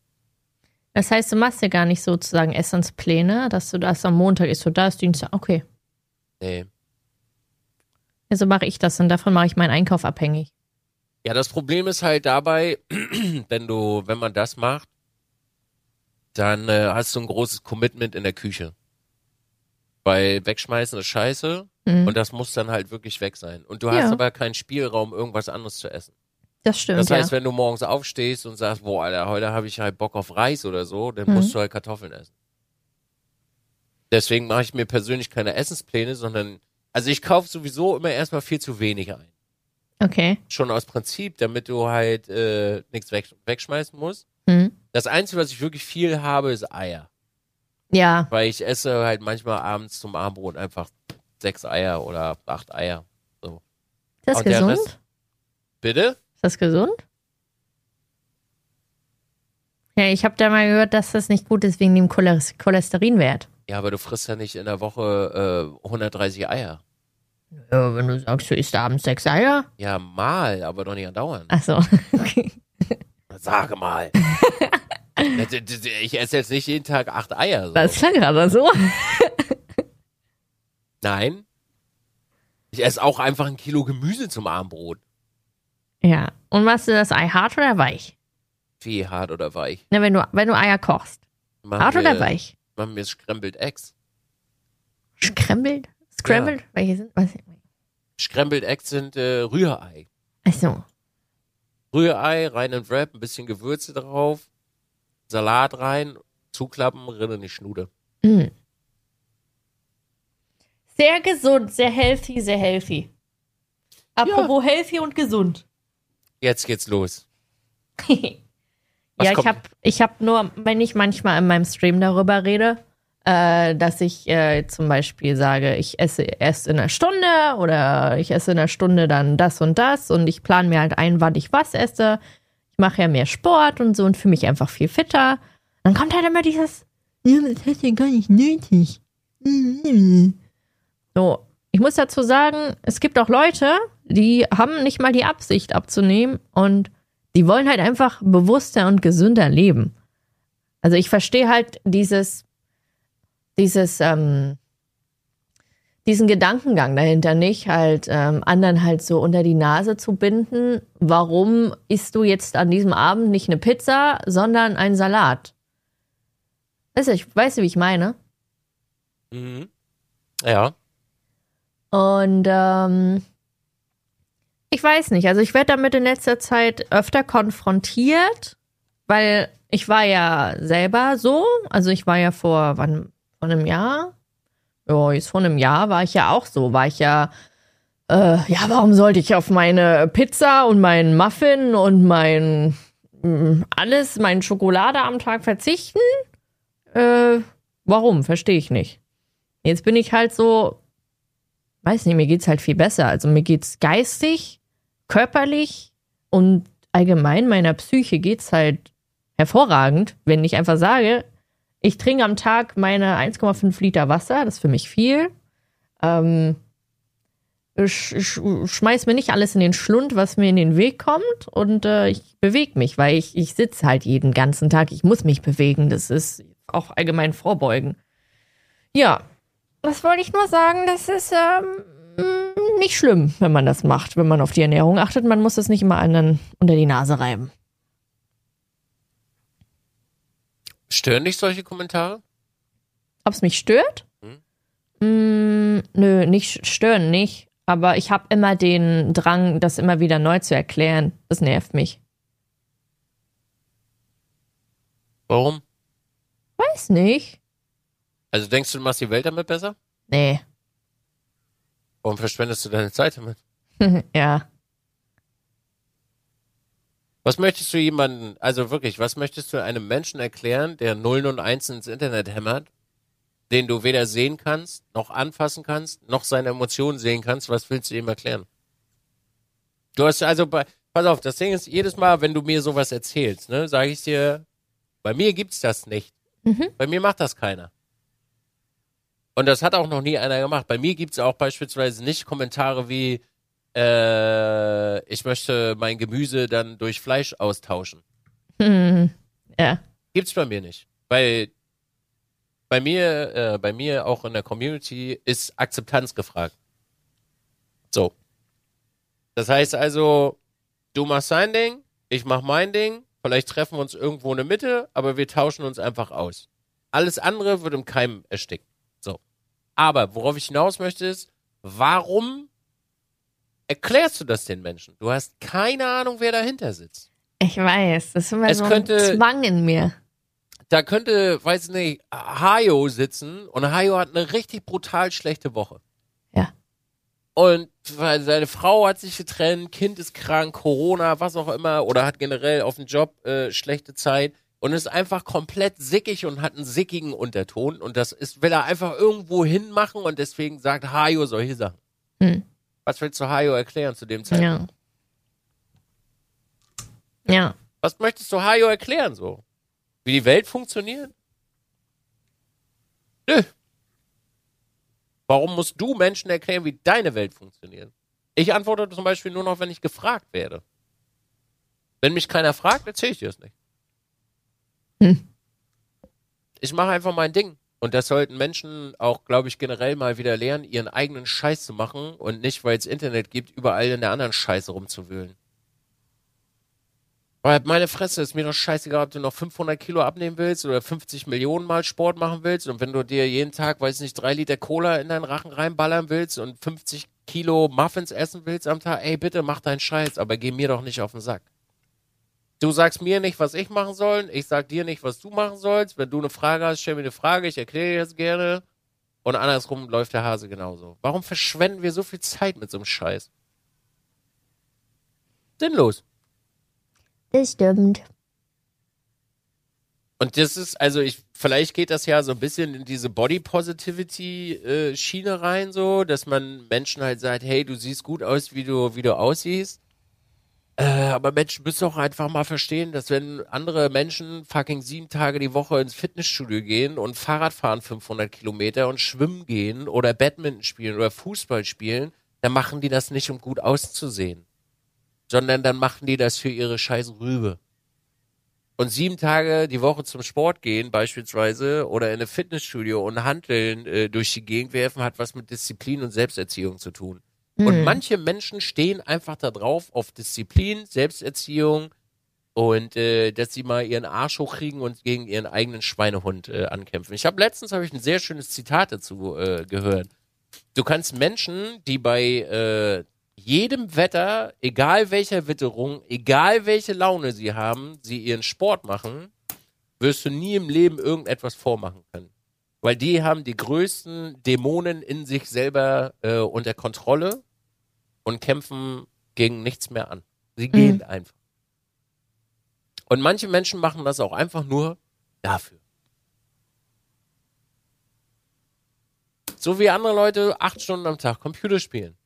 Das heißt, du machst ja gar nicht sozusagen Essenspläne, dass du das am Montag isst, so da ist Dienstag. Okay. Nee. Also mache ich das und davon mache ich meinen Einkauf abhängig. Ja, das Problem ist halt dabei, wenn du, wenn man das macht, dann äh, hast du ein großes Commitment in der Küche. Weil wegschmeißen ist scheiße Mhm. und das muss dann halt wirklich weg sein. Und du Ja. hast aber keinen Spielraum, irgendwas anderes zu essen. Das stimmt, Das heißt, ja. wenn du morgens aufstehst und sagst, boah, Alter, heute habe ich halt Bock auf Reis oder so, dann Mhm. musst du halt Kartoffeln essen. Deswegen mache ich mir persönlich keine Essenspläne, sondern, also ich kaufe sowieso immer erstmal viel zu wenig ein. Okay. Schon aus Prinzip, damit du halt äh, nichts weg, wegschmeißen musst. Mhm. Das Einzige, was ich wirklich viel habe, ist Eier. Ja, Weil ich esse halt manchmal abends zum Abendbrot einfach sechs Eier oder acht Eier. ist das Und gesund? Rest- Bitte? Ist das gesund? Ja, ich habe da mal gehört, dass das nicht gut ist wegen dem Choles- Cholesterinwert. Ja, aber du frisst ja nicht in der Woche äh, 130 Eier. Ja, wenn du sagst, du isst abends sechs Eier. Ja, mal, aber doch nicht andauernd. Achso, okay. Sage mal. ich esse jetzt nicht jeden Tag acht Eier. So. Das klang gerade so. Nein. Ich esse auch einfach ein Kilo Gemüse zum Abendbrot. Ja. Und machst du das Ei hart oder weich? Wie hart oder weich. Na, wenn du, wenn du Eier kochst. Machen Hart wir, oder weich? Machen wir Scrambled Eggs. Scrambled? Scrambled? Welche sind? Was? Scrambled Eggs sind äh, Rührei. Achso. Rührei, rein in Wrap, ein bisschen Gewürze drauf, Salat rein, zuklappen, rin in die Schnude. Mm. Sehr gesund, sehr healthy, sehr healthy. Apropos healthy und gesund. Jetzt geht's los. ja, Was ich kommt? habe ich hab nur, wenn ich manchmal in meinem Stream darüber rede, äh, dass ich äh, zum Beispiel sage, ich esse erst in einer Stunde oder ich esse in einer Stunde dann das und das und ich plane mir halt ein, wann ich was esse. Ich mache ja mehr Sport und so und fühle mich einfach viel fitter. Dann kommt halt immer dieses, ja, das hast du gar nicht nötig. So, ich muss dazu sagen, es gibt auch Leute, die haben nicht mal die Absicht abzunehmen und die wollen halt einfach bewusster und gesünder leben. Also ich verstehe halt dieses, dieses, ähm, diesen Gedankengang dahinter nicht, halt ähm, anderen halt so unter die Nase zu binden. Warum isst du jetzt an diesem Abend nicht eine Pizza, sondern einen Salat? Weißt du, ich weiß, wie ich meine. Mhm. Ja. Und ähm, ich weiß nicht, also ich werde damit in letzter Zeit öfter konfrontiert, weil ich war ja selber so, also ich war ja vor, wann, vor einem Jahr? Ja, jetzt vor einem Jahr war ich ja auch so, war ich ja, äh, ja, warum sollte ich auf meine Pizza und meinen Muffin und mein mm, alles, meine Schokolade am Tag verzichten? Äh, warum? Verstehe ich nicht. Jetzt bin ich halt so, weiß nicht, mir geht's halt viel besser. Also mir geht's geistig, körperlich und allgemein meiner Psyche geht's halt hervorragend, wenn ich einfach sage, ich trinke am Tag meine 1,5 Liter Wasser, das ist für mich viel. Ähm, ich, ich schmeiß mir nicht alles in den Schlund, was mir in den Weg kommt und äh, ich bewege mich, weil ich, ich sitze halt jeden ganzen Tag. Ich muss mich bewegen. Das ist auch allgemein vorbeugen. Ja, was wollte ich nur sagen? Das ist ähm, nicht schlimm, wenn man das macht, wenn man auf die Ernährung achtet. Man muss es nicht immer anderen unter die Nase reiben. Stören dich solche Kommentare? Ob es mich stört? Mm, nö, nicht stören nicht. Aber ich habe immer den Drang, das immer wieder neu zu erklären. Das nervt mich. Warum? Weiß nicht. Also denkst du, du machst die Welt damit besser? Nee. Warum verschwendest du deine Zeit damit? ja. Was möchtest du jemanden, also wirklich, was möchtest du einem Menschen erklären, der Nullen und Einsen ins Internet hämmert, den du weder sehen kannst, noch anfassen kannst, noch seine Emotionen sehen kannst? Was willst du ihm erklären? Du hast also bei, pass auf, das Ding ist, jedes Mal, wenn du mir sowas erzählst, ne, sage ich dir, bei mir gibt's das nicht. Mhm. Bei mir macht das keiner. Und das hat auch noch nie einer gemacht. Bei mir gibt's auch beispielsweise nicht Kommentare wie, äh, ich möchte mein Gemüse dann durch Fleisch austauschen. Hm. Ja. Gibt's bei mir nicht. Weil bei mir, äh, bei mir auch in der Community ist Akzeptanz gefragt. So. Das heißt also, du machst dein Ding, ich mach mein Ding, vielleicht treffen wir uns irgendwo in der Mitte, aber wir tauschen uns einfach aus. Alles andere wird im Keim erstickt. So. Aber worauf ich hinaus möchte ist, warum erklärst du das den Menschen? Du hast keine Ahnung, wer dahinter sitzt. Ich weiß. Das ist immer Es so ein könnte- Zwang in mir. Da könnte, weiß nicht, Hayo sitzen und Hayo hat eine richtig brutal schlechte Woche. Ja. Und weil seine Frau hat sich getrennt, Kind ist krank, Corona, was auch immer, oder hat generell auf dem Job äh, schlechte Zeit und ist einfach komplett sickig und hat einen sickigen Unterton und das ist, will er einfach irgendwo hinmachen und deswegen sagt Hayo solche Sachen. Hm. Was willst du Hayo erklären zu dem Zeitpunkt? Ja. Ja. Was möchtest du Hayo erklären so? Wie die Welt funktioniert? Nö. Warum musst du Menschen erklären, wie deine Welt funktioniert? Ich antworte zum Beispiel nur noch, wenn ich gefragt werde. Wenn mich keiner fragt, erzähle ich dir das nicht. Hm. Ich mache einfach mein Ding. Und das sollten Menschen auch, glaube ich, generell mal wieder lernen, ihren eigenen Scheiß zu machen und nicht, weil es Internet gibt, überall in der anderen Scheiße rumzuwühlen. Weil meine Fresse ist mir doch scheißegal, ob du noch 500 Kilo abnehmen willst oder 50 Millionen Mal Sport machen willst und wenn du dir jeden Tag, weiß nicht, drei Liter Cola in deinen Rachen reinballern willst und 50 Kilo Muffins essen willst am Tag, ey, bitte mach deinen Scheiß, aber geh mir doch nicht auf den Sack. Du sagst mir nicht, was ich machen soll, ich sag dir nicht, was du machen sollst. Wenn du eine Frage hast, stell mir eine Frage, ich erkläre dir das gerne. Und andersrum läuft der Hase genauso. Warum verschwenden wir so viel Zeit mit so einem Scheiß? Sinnlos. Das stimmt. Und das ist, also ich, vielleicht geht das ja so ein bisschen in diese Body Positivity äh, Schiene rein, so, dass man Menschen halt sagt, hey, du siehst gut aus, wie du, wie du aussiehst. Äh, aber Menschen müssen auch einfach mal verstehen, dass wenn andere Menschen fucking sieben Tage die Woche ins Fitnessstudio gehen und Fahrrad fahren 500 Kilometer und schwimmen gehen oder Badminton spielen oder Fußball spielen, dann machen die das nicht, um gut auszusehen. Sondern dann machen die das für ihre scheiß Rübe und sieben Tage die Woche zum Sport gehen beispielsweise oder in ein Fitnessstudio und Hanteln äh, durch die Gegend werfen, hat was mit Disziplin und Selbsterziehung zu tun. Und Mhm. manche Menschen stehen einfach da drauf auf Disziplin, Selbsterziehung und äh, dass sie mal ihren Arsch hochkriegen und gegen ihren eigenen Schweinehund äh, ankämpfen. Ich habe letztens habe ich ein sehr schönes Zitat dazu äh, gehört. Du kannst Menschen, die bei äh, jedem Wetter, egal welcher Witterung, egal welche Laune sie haben, sie ihren Sport machen, wirst du nie im Leben irgendetwas vormachen können. Weil die haben die größten Dämonen in sich selber äh, unter Kontrolle und kämpfen gegen nichts mehr an. Sie gehen einfach. Und manche Menschen machen das auch einfach nur dafür. So wie andere Leute acht Stunden am Tag Computer spielen.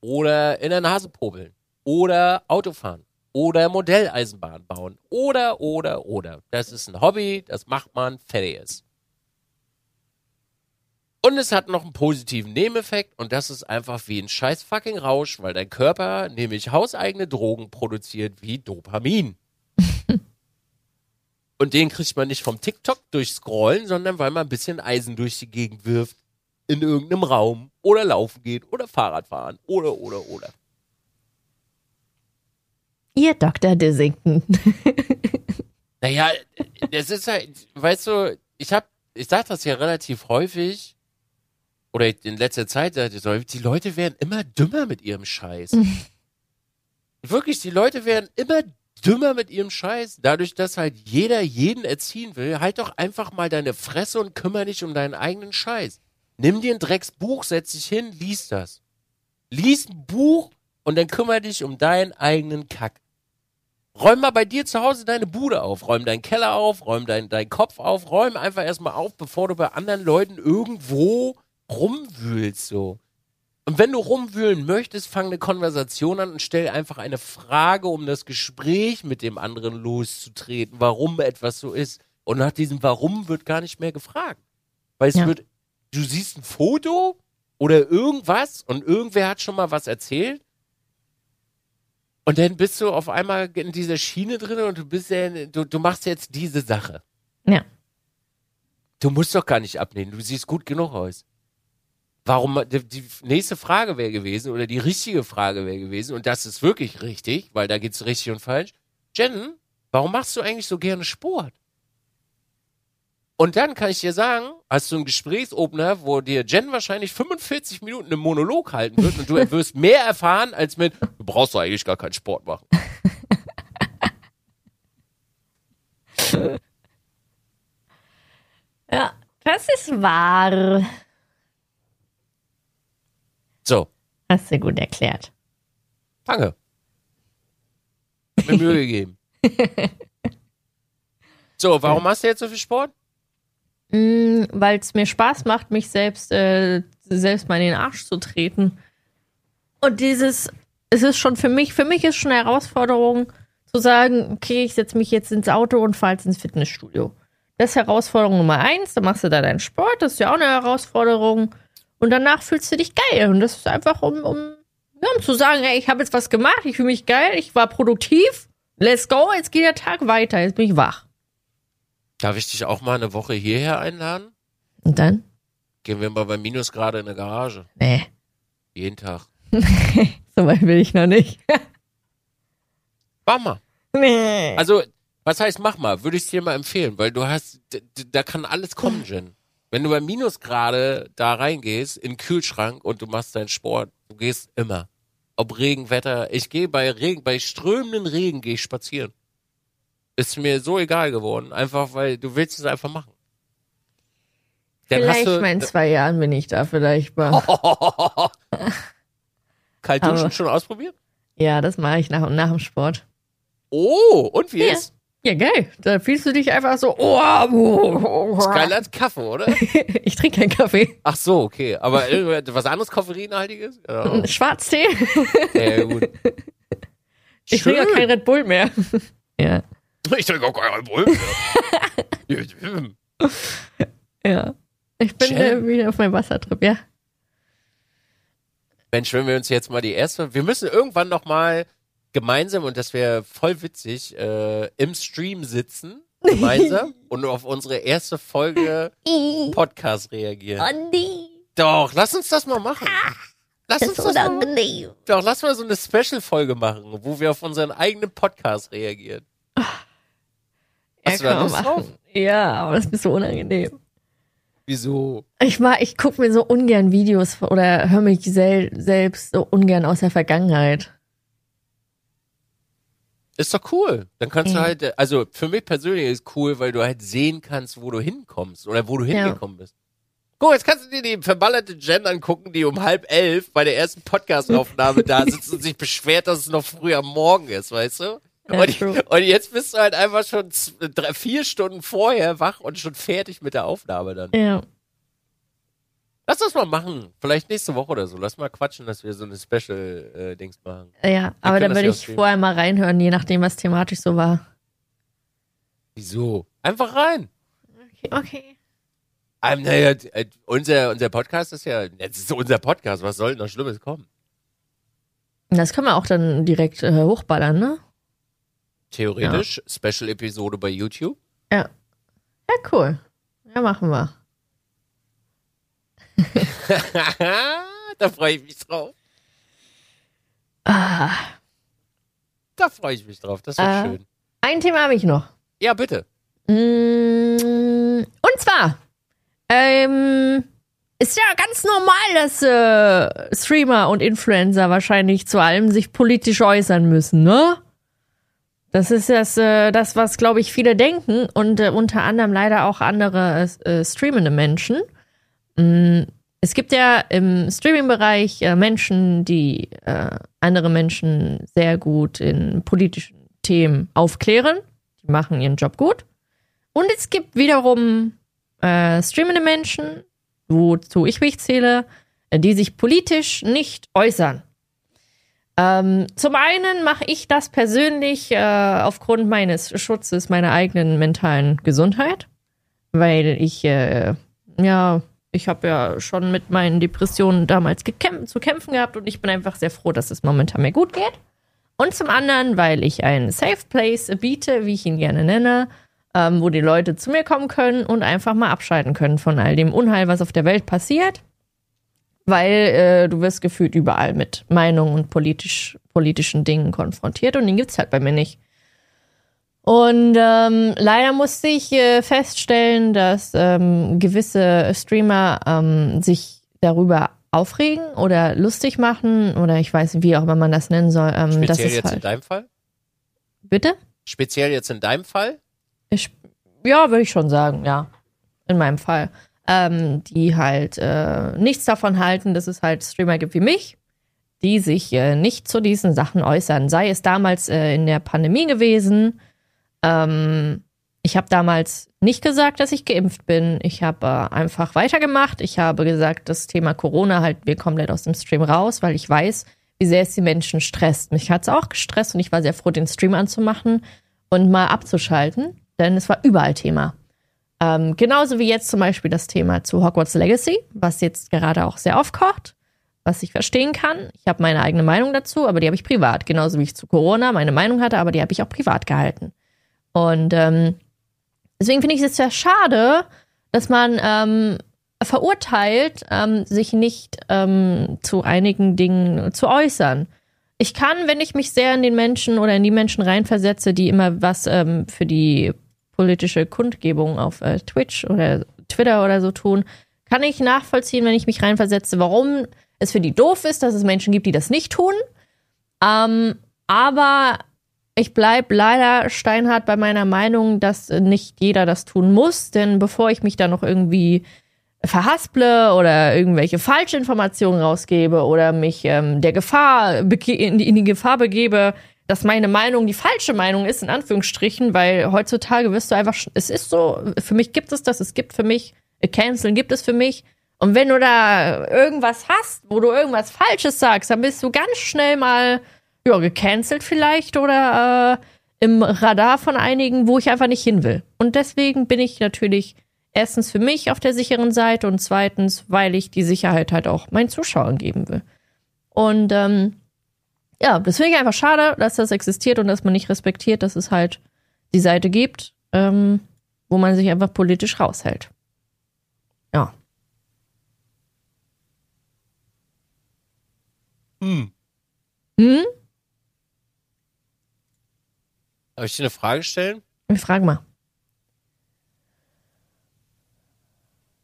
Oder in der Nase probeln. Oder Auto fahren. Oder Modelleisenbahn bauen. Oder, oder, oder. Das ist ein Hobby, das macht man, fertig ist. Und es hat noch einen positiven Nebeneffekt und das ist einfach wie ein scheiß fucking Rausch, weil dein Körper nämlich hauseigene Drogen produziert wie Dopamin. und den kriegt man nicht vom TikTok durch Scrollen, sondern weil man ein bisschen Eisen durch die Gegend wirft in irgendeinem Raum oder laufen geht oder Fahrrad fahren oder oder oder. Ihr Dr. Dissington. Naja, das ist halt, weißt du, ich hab, ich sag das ja relativ häufig, oder in letzter Zeit, die Leute werden immer dümmer mit ihrem Scheiß. Wirklich, die Leute werden immer dümmer mit ihrem Scheiß. Dadurch, dass halt jeder jeden erziehen will, halt doch einfach mal deine Fresse und kümmere dich um deinen eigenen Scheiß. Nimm dir ein Drecksbuch, setz dich hin, lies das. lies ein Buch und dann kümmere dich um deinen eigenen Kack. Räum mal bei dir zu Hause deine Bude auf, räum deinen Keller auf, räum deinen dein Kopf auf, räum einfach erstmal auf, bevor du bei anderen Leuten irgendwo rumwühlst so. Und wenn du rumwühlen möchtest, fang eine Konversation an und stell einfach eine Frage, um das Gespräch mit dem anderen loszutreten, warum etwas so ist. Und nach diesem Warum wird gar nicht mehr gefragt. Weil es Ja. wird, du siehst ein Foto oder irgendwas und irgendwer hat schon mal was erzählt. Und dann bist du auf einmal in dieser Schiene drin und du bist ja, du, du machst jetzt diese Sache. Ja. Du musst doch gar nicht abnehmen, du siehst gut genug aus. Warum, die, nächste Frage wäre gewesen, oder die richtige Frage wäre gewesen, und das ist wirklich richtig, weil da geht's richtig und falsch. Jen, warum machst du eigentlich so gerne Sport? Und dann kann ich dir sagen, hast du einen Gesprächsopener, wo dir Jen wahrscheinlich 45 Minuten einen Monolog halten wird und du wirst mehr erfahren als mit, du brauchst doch eigentlich gar keinen Sport machen. Ja, das ist wahr. So, Hast du gut erklärt. Hab Mir Mühe gegeben. So, warum machst du jetzt so viel Sport? Weil es mir Spaß macht, mich selbst, äh, selbst mal in den Arsch zu treten. Und dieses, es ist schon für mich, für mich ist schon eine Herausforderung zu sagen, okay, ich setze mich jetzt ins Auto und fahre jetzt ins Fitnessstudio. Das ist Herausforderung Nummer eins, dann machst du da deinen Sport, das ist ja auch eine Herausforderung. Und danach fühlst du dich geil. Und das ist einfach, um, um, ja, um zu sagen, ey, ich habe jetzt was gemacht, ich fühle mich geil, ich war produktiv, let's go, jetzt geht der Tag weiter, jetzt bin ich wach. Darf ich dich auch mal eine Woche hierher einladen? Und dann? Gehen wir mal bei Minusgrade in eine Garage. Nee. Jeden Tag. So weit will ich noch nicht. Mach mal. nee. Also, was heißt mach mal? Würde ich dir mal empfehlen, weil du hast, da kann alles kommen, Jen. Wenn du bei Minusgrade da reingehst, in den Kühlschrank und du machst deinen Sport, du gehst immer. Ob Regen, Wetter, ich gehe bei Regen, bei strömenden Regen gehe ich spazieren. Ist mir so egal geworden, einfach weil du willst es einfach machen. Dann vielleicht hast mal in du, zwei Jahren bin ich da vielleicht mal. Kalt duschen schon ausprobiert? Ja, das mache ich nach, nach dem Sport. Oh, und wie Ja. ist? Ja, geil. Da fühlst du dich einfach so, oh, oh, oh, geiler als Kaffee, oder? Ich trinke keinen Kaffee. Ach so, okay. Aber was anderes Koffeinhaltiges? Ja, Schwarztee? ja gut. Ich trinke auch kein Red Bull mehr. Ja, Ich trinke auch keinen Bull. ja. Ich bin äh, wieder auf meinem Wassertrip, ja. Mensch, wenn wir uns jetzt mal die erste, wir müssen irgendwann noch mal gemeinsam und das wäre voll witzig äh, im Stream sitzen gemeinsam und auf unsere erste Folge Podcast reagieren. Andi, Doch, lass uns das mal machen. Lass uns das mal, unangenehm. doch, lass mal so eine Special-Folge machen, wo wir auf unseren eigenen Podcast reagieren. Hast du da Lust drauf? Ja, aber das ist so unangenehm. Wieso? Ich mag, ich gucke mir so ungern Videos oder höre mich sel selbst so ungern aus der Vergangenheit. Ist doch cool. Dann kannst du Ja. halt, äh, also für mich persönlich ist cool, weil du halt sehen kannst, wo du hinkommst oder wo du Ja. hingekommen bist. Guck, jetzt kannst du dir die verballerte Jen angucken, die um halb elf bei der ersten Podcast-Aufnahme da sitzt und sich beschwert, dass es noch früh am Morgen ist, weißt du? Ja, und, und jetzt bist du halt einfach schon drei, vier Stunden vorher wach und schon fertig mit der Aufnahme dann. Ja. Lass das mal machen. Vielleicht nächste Woche oder so. Lass mal quatschen, dass wir so eine Special-Dings machen. Ja, aber können dann würde ja ich vorher mal reinhören, je nachdem, was thematisch so war. Wieso? Einfach rein. Okay, okay. Ähm, naja, äh, unser, unser Podcast ist ja, jetzt ist unser Podcast, was soll denn noch Schlimmes kommen? Das können wir auch dann direkt äh, hochballern, ne? Theoretisch, Special-Episode bei YouTube. Ja. Ja, cool. Ja, machen wir. da freue ich mich drauf. Ah, Da freue ich mich drauf, das wird Ah. schön. ein Thema habe ich noch. Ja, bitte. Mm, Und zwar, ähm, ist ja ganz normal, dass äh, Streamer und Influencer wahrscheinlich zu allem sich politisch äußern müssen, ne? Das ist das, äh, das was, glaube ich, viele denken und äh, unter anderem leider auch andere äh, streamende Menschen. Mm, es gibt ja im Streaming-Bereich äh, Menschen, die äh, andere Menschen sehr gut in politischen Themen aufklären. Die machen ihren Job gut. Und es gibt wiederum äh, streamende Menschen, wozu ich mich zähle, äh, die sich politisch nicht äußern. Ähm, zum einen mache ich das persönlich äh, aufgrund meines Schutzes meiner eigenen mentalen Gesundheit, weil ich, äh, ja, ich habe ja schon mit meinen Depressionen damals zu kämpfen gehabt und ich bin einfach sehr froh, dass es momentan mir gut geht. Und zum anderen, weil ich einen Safe Place biete, wie ich ihn gerne nenne, ähm, wo die Leute zu mir kommen können und einfach mal abschalten können von all dem Unheil, was auf der Welt passiert. Weil äh, du wirst gefühlt überall mit Meinungen und politisch, politischen Dingen konfrontiert und den gibt es halt bei mir nicht. Und ähm, leider musste ich äh, feststellen, dass ähm, gewisse Streamer ähm, sich darüber aufregen oder lustig machen oder ich weiß wie auch immer man das nennen soll. Ähm, Speziell das ist jetzt halt, in deinem Fall? Bitte? Speziell jetzt in deinem Fall? Ich, ja, würde ich schon sagen, ja. In meinem Fall. Ähm, die halt äh, nichts davon halten, dass es halt Streamer gibt wie mich, die sich äh, nicht zu diesen Sachen äußern. Sei es damals äh, in der Pandemie gewesen. Ähm, ich habe damals nicht gesagt, dass ich geimpft bin. Ich habe äh, einfach weitergemacht. Ich habe gesagt, das Thema Corona halt mir komplett aus dem Stream raus, weil ich weiß, wie sehr es die Menschen stresst. Mich hat es auch gestresst und ich war sehr froh, den Stream anzumachen und mal abzuschalten, denn es war überall Thema. Ähm, genauso wie jetzt zum Beispiel das Thema zu Hogwarts Legacy, was jetzt gerade auch sehr aufkocht, was ich verstehen kann. Ich habe meine eigene Meinung dazu, aber die habe ich privat. Genauso wie ich zu Corona meine Meinung hatte, aber die habe ich auch privat gehalten. Und ähm, deswegen finde ich es sehr schade, dass man ähm, verurteilt, ähm, sich nicht ähm, zu einigen Dingen zu äußern. Ich kann, wenn ich mich sehr in den Menschen oder in die Menschen reinversetze, die immer was ähm, für die politische Kundgebung auf äh, Twitch oder Twitter oder so tun, kann ich nachvollziehen, wenn ich mich reinversetze, warum es für die doof ist, dass es Menschen gibt, die das nicht tun. Ähm, aber ich bleibe leider steinhart bei meiner Meinung, dass nicht jeder das tun muss, denn bevor ich mich da noch irgendwie verhasple oder irgendwelche Falschinformationen rausgebe oder mich ähm, der Gefahr in die, in die Gefahr begebe, dass meine Meinung die falsche Meinung ist, in Anführungsstrichen, weil heutzutage wirst du einfach, es ist so, für mich gibt es das, es gibt für mich, äh, Canceln gibt es für mich. Und wenn du da irgendwas hast, wo du irgendwas Falsches sagst, dann bist du ganz schnell mal, ja, gecancelt vielleicht oder äh, im Radar von einigen, wo ich einfach nicht hin will. Und deswegen bin ich natürlich erstens für mich auf der sicheren Seite und zweitens, weil ich die Sicherheit halt auch meinen Zuschauern geben will. Und ähm, ja, das finde ich einfach schade, dass das existiert und dass man nicht respektiert, dass es halt die Seite gibt, ähm, wo man sich einfach politisch raushält. Ja. Hm. Hm? Darf ich dir eine Frage stellen? Ich frage mal.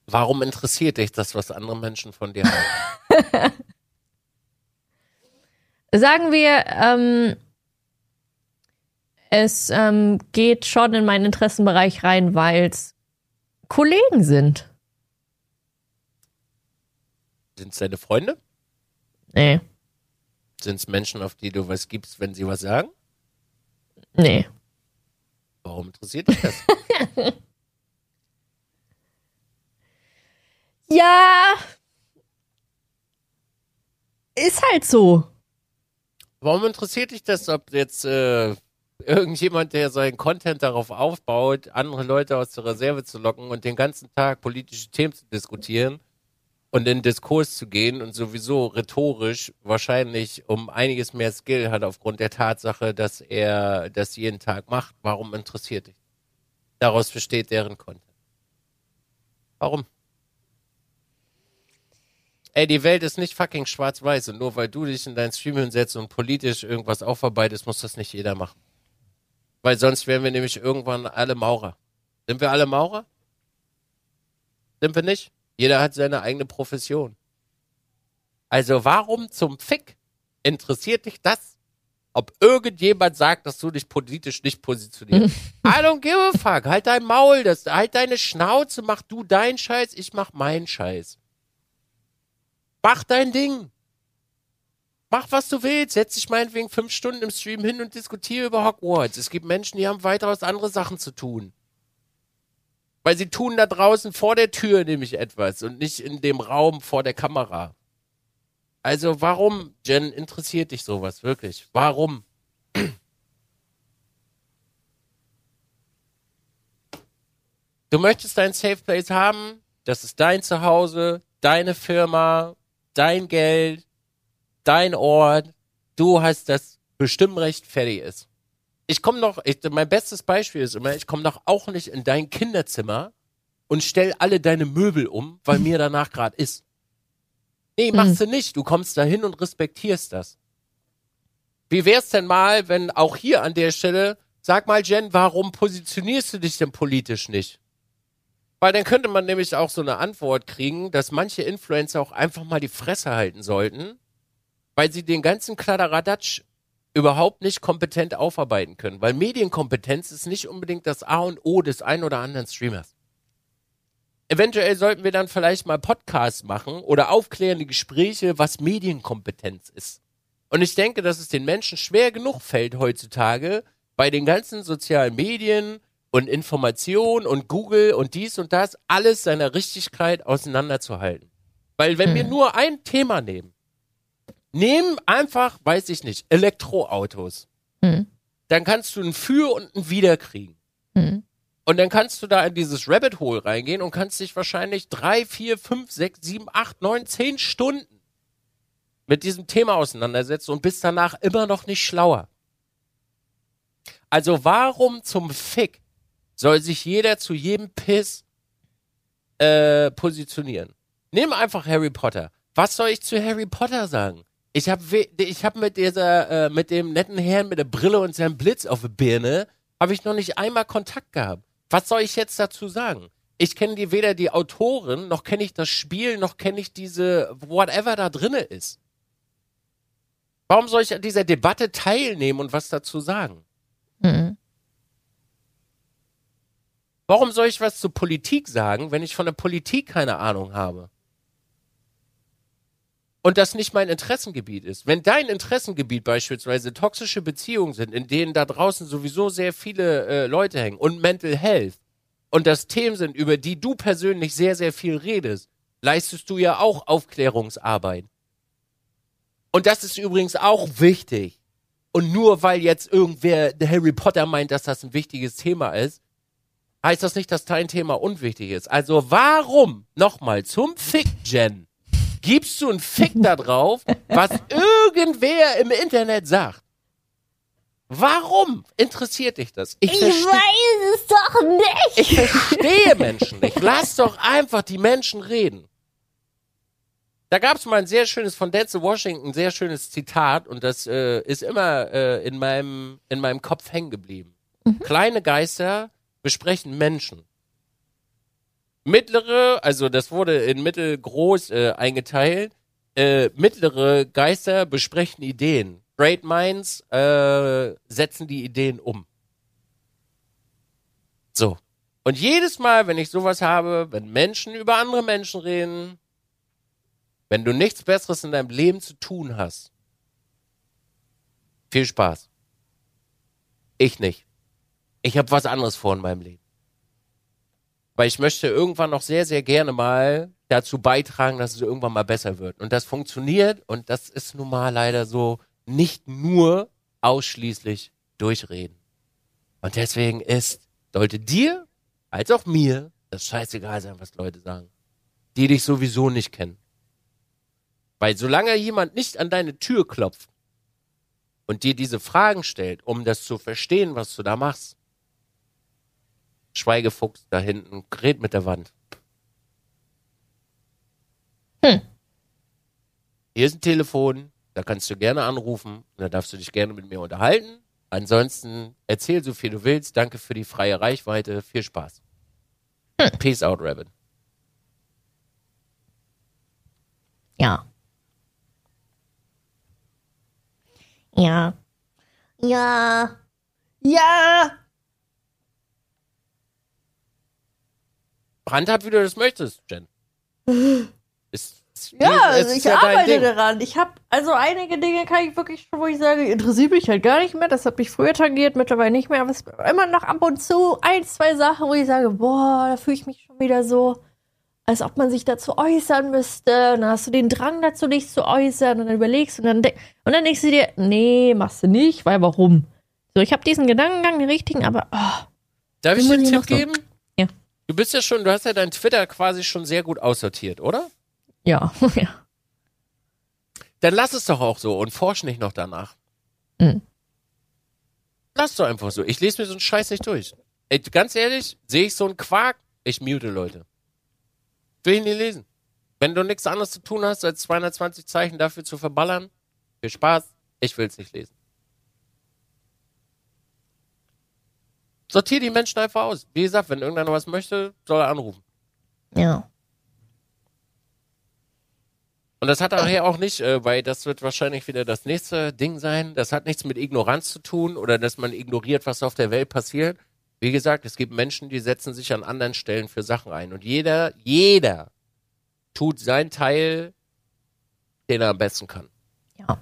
Warum interessiert dich das, was andere Menschen von dir halten? Sagen wir, ähm, es ähm, geht schon in meinen Interessenbereich rein, weil es Kollegen sind. Sind es deine Freunde? Nee. Sind es Menschen, auf die du was gibst, wenn sie was sagen? Nee. Warum interessiert dich das? ja. Ist halt so. Warum interessiert dich das, ob jetzt äh, irgendjemand, der seinen Content darauf aufbaut, andere Leute aus der Reserve zu locken und den ganzen Tag politische Themen zu diskutieren und in Diskurs zu gehen und sowieso rhetorisch wahrscheinlich um einiges mehr Skill hat aufgrund der Tatsache, dass er das jeden Tag macht? Warum interessiert dich? Daraus besteht deren Content. Warum? Ey, die Welt ist nicht fucking schwarz-weiß und nur weil du dich in dein Stream hinsetzt und politisch irgendwas aufarbeitest, muss das nicht jeder machen. Weil sonst wären wir nämlich irgendwann alle Maurer. Sind wir alle Maurer? Sind wir nicht? Jeder hat seine eigene Profession. Also warum zum Fick interessiert dich das, ob irgendjemand sagt, dass du dich politisch nicht positionierst? I don't give a fuck. Halt dein Maul, das, halt deine Schnauze, mach du deinen Scheiß, ich mach meinen Scheiß. Mach dein Ding. Mach, was du willst. Setz dich meinetwegen fünf Stunden im Stream hin und diskutiere über Hogwarts. Es gibt Menschen, die haben weitaus andere Sachen zu tun. Weil sie tun da draußen vor der Tür nämlich etwas und nicht in dem Raum vor der Kamera. Also warum, Jen, interessiert dich sowas wirklich? Warum? Du möchtest dein Safe Place haben, das ist dein Zuhause, deine Firma, dein Geld, dein Ort. Du hast das Bestimmrecht, fertig ist. Ich komme noch, ich, mein bestes Beispiel ist immer, ich komme doch auch nicht in dein Kinderzimmer und stell alle deine Möbel um, weil mir danach gerade ist. Nee, machst du nicht. Du kommst da hin und respektierst das. Wie wär's denn mal, wenn auch hier an der Stelle, sag mal, Jen, warum positionierst du dich denn politisch nicht? Weil dann könnte man nämlich auch so eine Antwort kriegen, dass manche Influencer auch einfach mal die Fresse halten sollten, weil sie den ganzen Kladderadatsch überhaupt nicht kompetent aufarbeiten können. Weil Medienkompetenz ist nicht unbedingt das A und O des ein oder anderen Streamers. Eventuell sollten wir dann vielleicht mal Podcasts machen oder aufklärende Gespräche, was Medienkompetenz ist. Und ich denke, dass es den Menschen schwer genug fällt heutzutage, bei den ganzen sozialen Medien, und Information und Google und dies und das, alles seiner Richtigkeit auseinanderzuhalten. Weil wenn hm. wir nur ein Thema nehmen, nehmen einfach, weiß ich nicht, Elektroautos, hm. dann kannst du ein Für und ein Wider kriegen. Hm. Und dann kannst du da in dieses Rabbit Hole reingehen und kannst dich wahrscheinlich drei, vier, fünf, sechs, sieben, acht, neun, zehn Stunden mit diesem Thema auseinandersetzen und bist danach immer noch nicht schlauer. Also warum zum Fick soll sich jeder zu jedem Piss äh, positionieren. Nimm einfach Harry Potter. Was soll ich zu Harry Potter sagen? Ich habe ich hab mit dieser äh, mit dem netten Herrn mit der Brille und seinem Blitz auf der Birne habe ich noch nicht einmal Kontakt gehabt. Was soll ich jetzt dazu sagen? Ich kenne die weder die Autoren, noch kenne ich das Spiel, noch kenne ich diese whatever da drinne ist. Warum soll ich an dieser Debatte teilnehmen und was dazu sagen? Mhm. Warum soll ich was zur Politik sagen, wenn ich von der Politik keine Ahnung habe? Und das nicht mein Interessengebiet ist. Wenn dein Interessengebiet beispielsweise toxische Beziehungen sind, in denen da draußen sowieso sehr viele äh, Leute hängen und Mental Health und das Themen sind, über die du persönlich sehr, sehr viel redest, leistest du ja auch Aufklärungsarbeit. Und das ist übrigens auch wichtig. Und nur weil jetzt irgendwer Harry Potter meint, dass das ein wichtiges Thema ist, heißt das nicht, dass dein Thema unwichtig ist. Also warum, nochmal zum Fick, Jen, gibst du einen Fick da drauf, was irgendwer im Internet sagt? Warum interessiert dich das? Ich, ich weiß es doch nicht. Ich verstehe Menschen nicht. Lass doch einfach die Menschen reden. Da gab es mal ein sehr schönes von Denzel Washington, ein sehr schönes Zitat und das äh, ist immer äh, in meinem in meinem Kopf hängen geblieben. Mhm. Kleine Geister besprechen Menschen. Mittlere, also das wurde in mittelgroß äh, eingeteilt. Äh, mittlere Geister besprechen Ideen. Great Minds äh, setzen die Ideen um. So. Und jedes Mal, wenn ich sowas habe, wenn Menschen über andere Menschen reden, wenn du nichts Besseres in deinem Leben zu tun hast, viel Spaß. Ich nicht. Ich habe was anderes vor in meinem Leben. Weil ich möchte irgendwann noch sehr, sehr gerne mal dazu beitragen, dass es irgendwann mal besser wird. Und das funktioniert und das ist nun mal leider so nicht nur ausschließlich durchreden. Und deswegen ist, sollte dir als auch mir das scheißegal sein, was Leute sagen, die dich sowieso nicht kennen. Weil solange jemand nicht an deine Tür klopft und dir diese Fragen stellt, um das zu verstehen, was du da machst, Schweigefuchs da hinten, gerät mit der Wand. Hm. Hier ist ein Telefon, da kannst du gerne anrufen, da darfst du dich gerne mit mir unterhalten. Ansonsten erzähl so viel du willst. Danke für die freie Reichweite. Viel Spaß. Hm. Peace out, Rabbit. Ja. Ja. Ja. Ja. Handhab, wie du das möchtest, Jen. ist, jetzt. Ja, also ist ich ja arbeite daran. Ich habe also einige Dinge kann ich wirklich schon, wo ich sage, interessiert mich halt gar nicht mehr. Das hat mich früher tangiert, mittlerweile nicht mehr. Aber es ist immer noch ab und zu ein, zwei Sachen, wo ich sage, boah, da fühle ich mich schon wieder so, als ob man sich dazu äußern müsste. Und dann hast du den Drang dazu, dich zu äußern und dann überlegst und dann, und dann denkst du dir, nee, machst du nicht, weil warum? So, ich habe diesen Gedankengang, den richtigen, aber oh, Darf ich dir einen Tipp noch so? Du bist ja schon, du hast ja dein Twitter quasi schon sehr gut aussortiert, oder? ja, ja. Dann lass es doch auch so und forsch nicht noch danach. Mhm. Lass doch einfach so. Ich lese mir so einen Scheiß nicht durch. Ey, ganz ehrlich, sehe ich so einen Quark, ich mute Leute. Will ich nie lesen. Wenn du nichts anderes zu tun hast, als 220 Zeichen dafür zu verballern, viel Spaß, ich will's nicht lesen. Sortier die Menschen einfach aus. Wie gesagt, wenn irgendeiner was möchte, soll er anrufen. Ja. Und das hat nachher auch nicht, äh, weil das wird wahrscheinlich wieder das nächste Ding sein. Das hat nichts mit Ignoranz zu tun oder dass man ignoriert, was auf der Welt passiert. Wie gesagt, es gibt Menschen, die setzen sich an anderen Stellen für Sachen ein. Und jeder, jeder tut seinen Teil, den er am besten kann. Ja.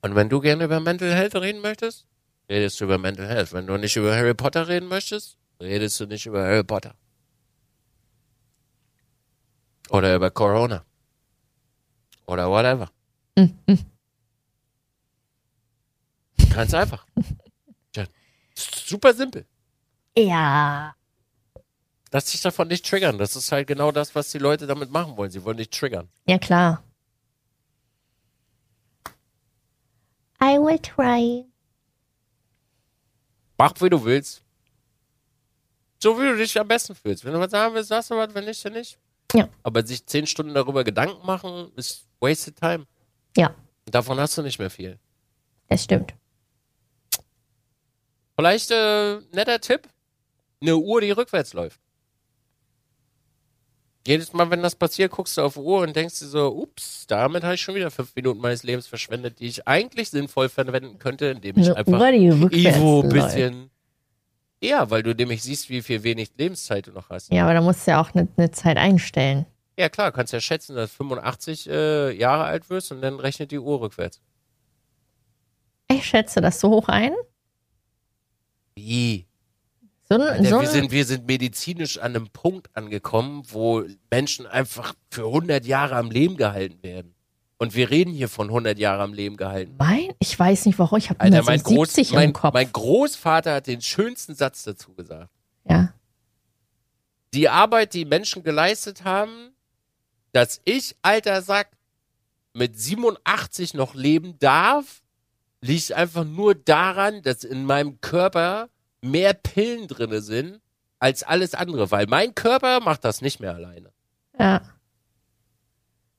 Und wenn du gerne über Mental Health reden möchtest, redest du über Mental Health. Wenn du nicht über Harry Potter reden möchtest, redest du nicht über Harry Potter. Oder über Corona. Oder whatever. Ganz einfach. Tja, super simpel. Ja. Lass dich davon nicht triggern. Das ist halt genau das, was die Leute damit machen wollen. Sie wollen dich triggern. Ja, klar. I will try. Mach, wie du willst. So wie du dich am besten fühlst. Wenn du was sagen willst, sagst du was, wenn nicht, dann nicht. Ja. Aber sich zehn Stunden darüber Gedanken machen, ist wasted time. Ja, davon hast du nicht mehr viel. das stimmt. Vielleicht äh, netter Tipp. Eine Uhr, die rückwärts läuft. Jedes Mal, wenn das passiert, guckst du auf die Uhr und denkst dir so, ups, damit habe ich schon wieder fünf Minuten meines Lebens verschwendet, die ich eigentlich sinnvoll verwenden könnte, indem ich Eine einfach Ivo ein bisschen. Ja, weil du nämlich siehst, wie viel wenig Lebenszeit du noch hast. Ja, aber da musst du ja auch eine ne Zeit einstellen. Ja, klar, kannst ja schätzen, dass du 85 äh, Jahre alt wirst und dann rechnet die Uhr rückwärts. Ich schätze das so hoch ein. Wie? So Alter, so wir, sind, wir sind medizinisch an einem Punkt angekommen, wo Menschen einfach für 100 Jahre am Leben gehalten werden. Und wir reden hier von 100 Jahre am Leben gehalten. mein, ich weiß nicht warum, ich habe immer mein, so Groß, 70 mein, im Kopf. mein Großvater hat den schönsten Satz dazu gesagt. ja. Die Arbeit, die Menschen geleistet haben, dass ich, alter Sack, mit 87 noch leben darf, liegt einfach nur daran, dass in meinem Körper mehr Pillen drinne sind als alles andere, weil mein Körper macht das nicht mehr alleine. Ja.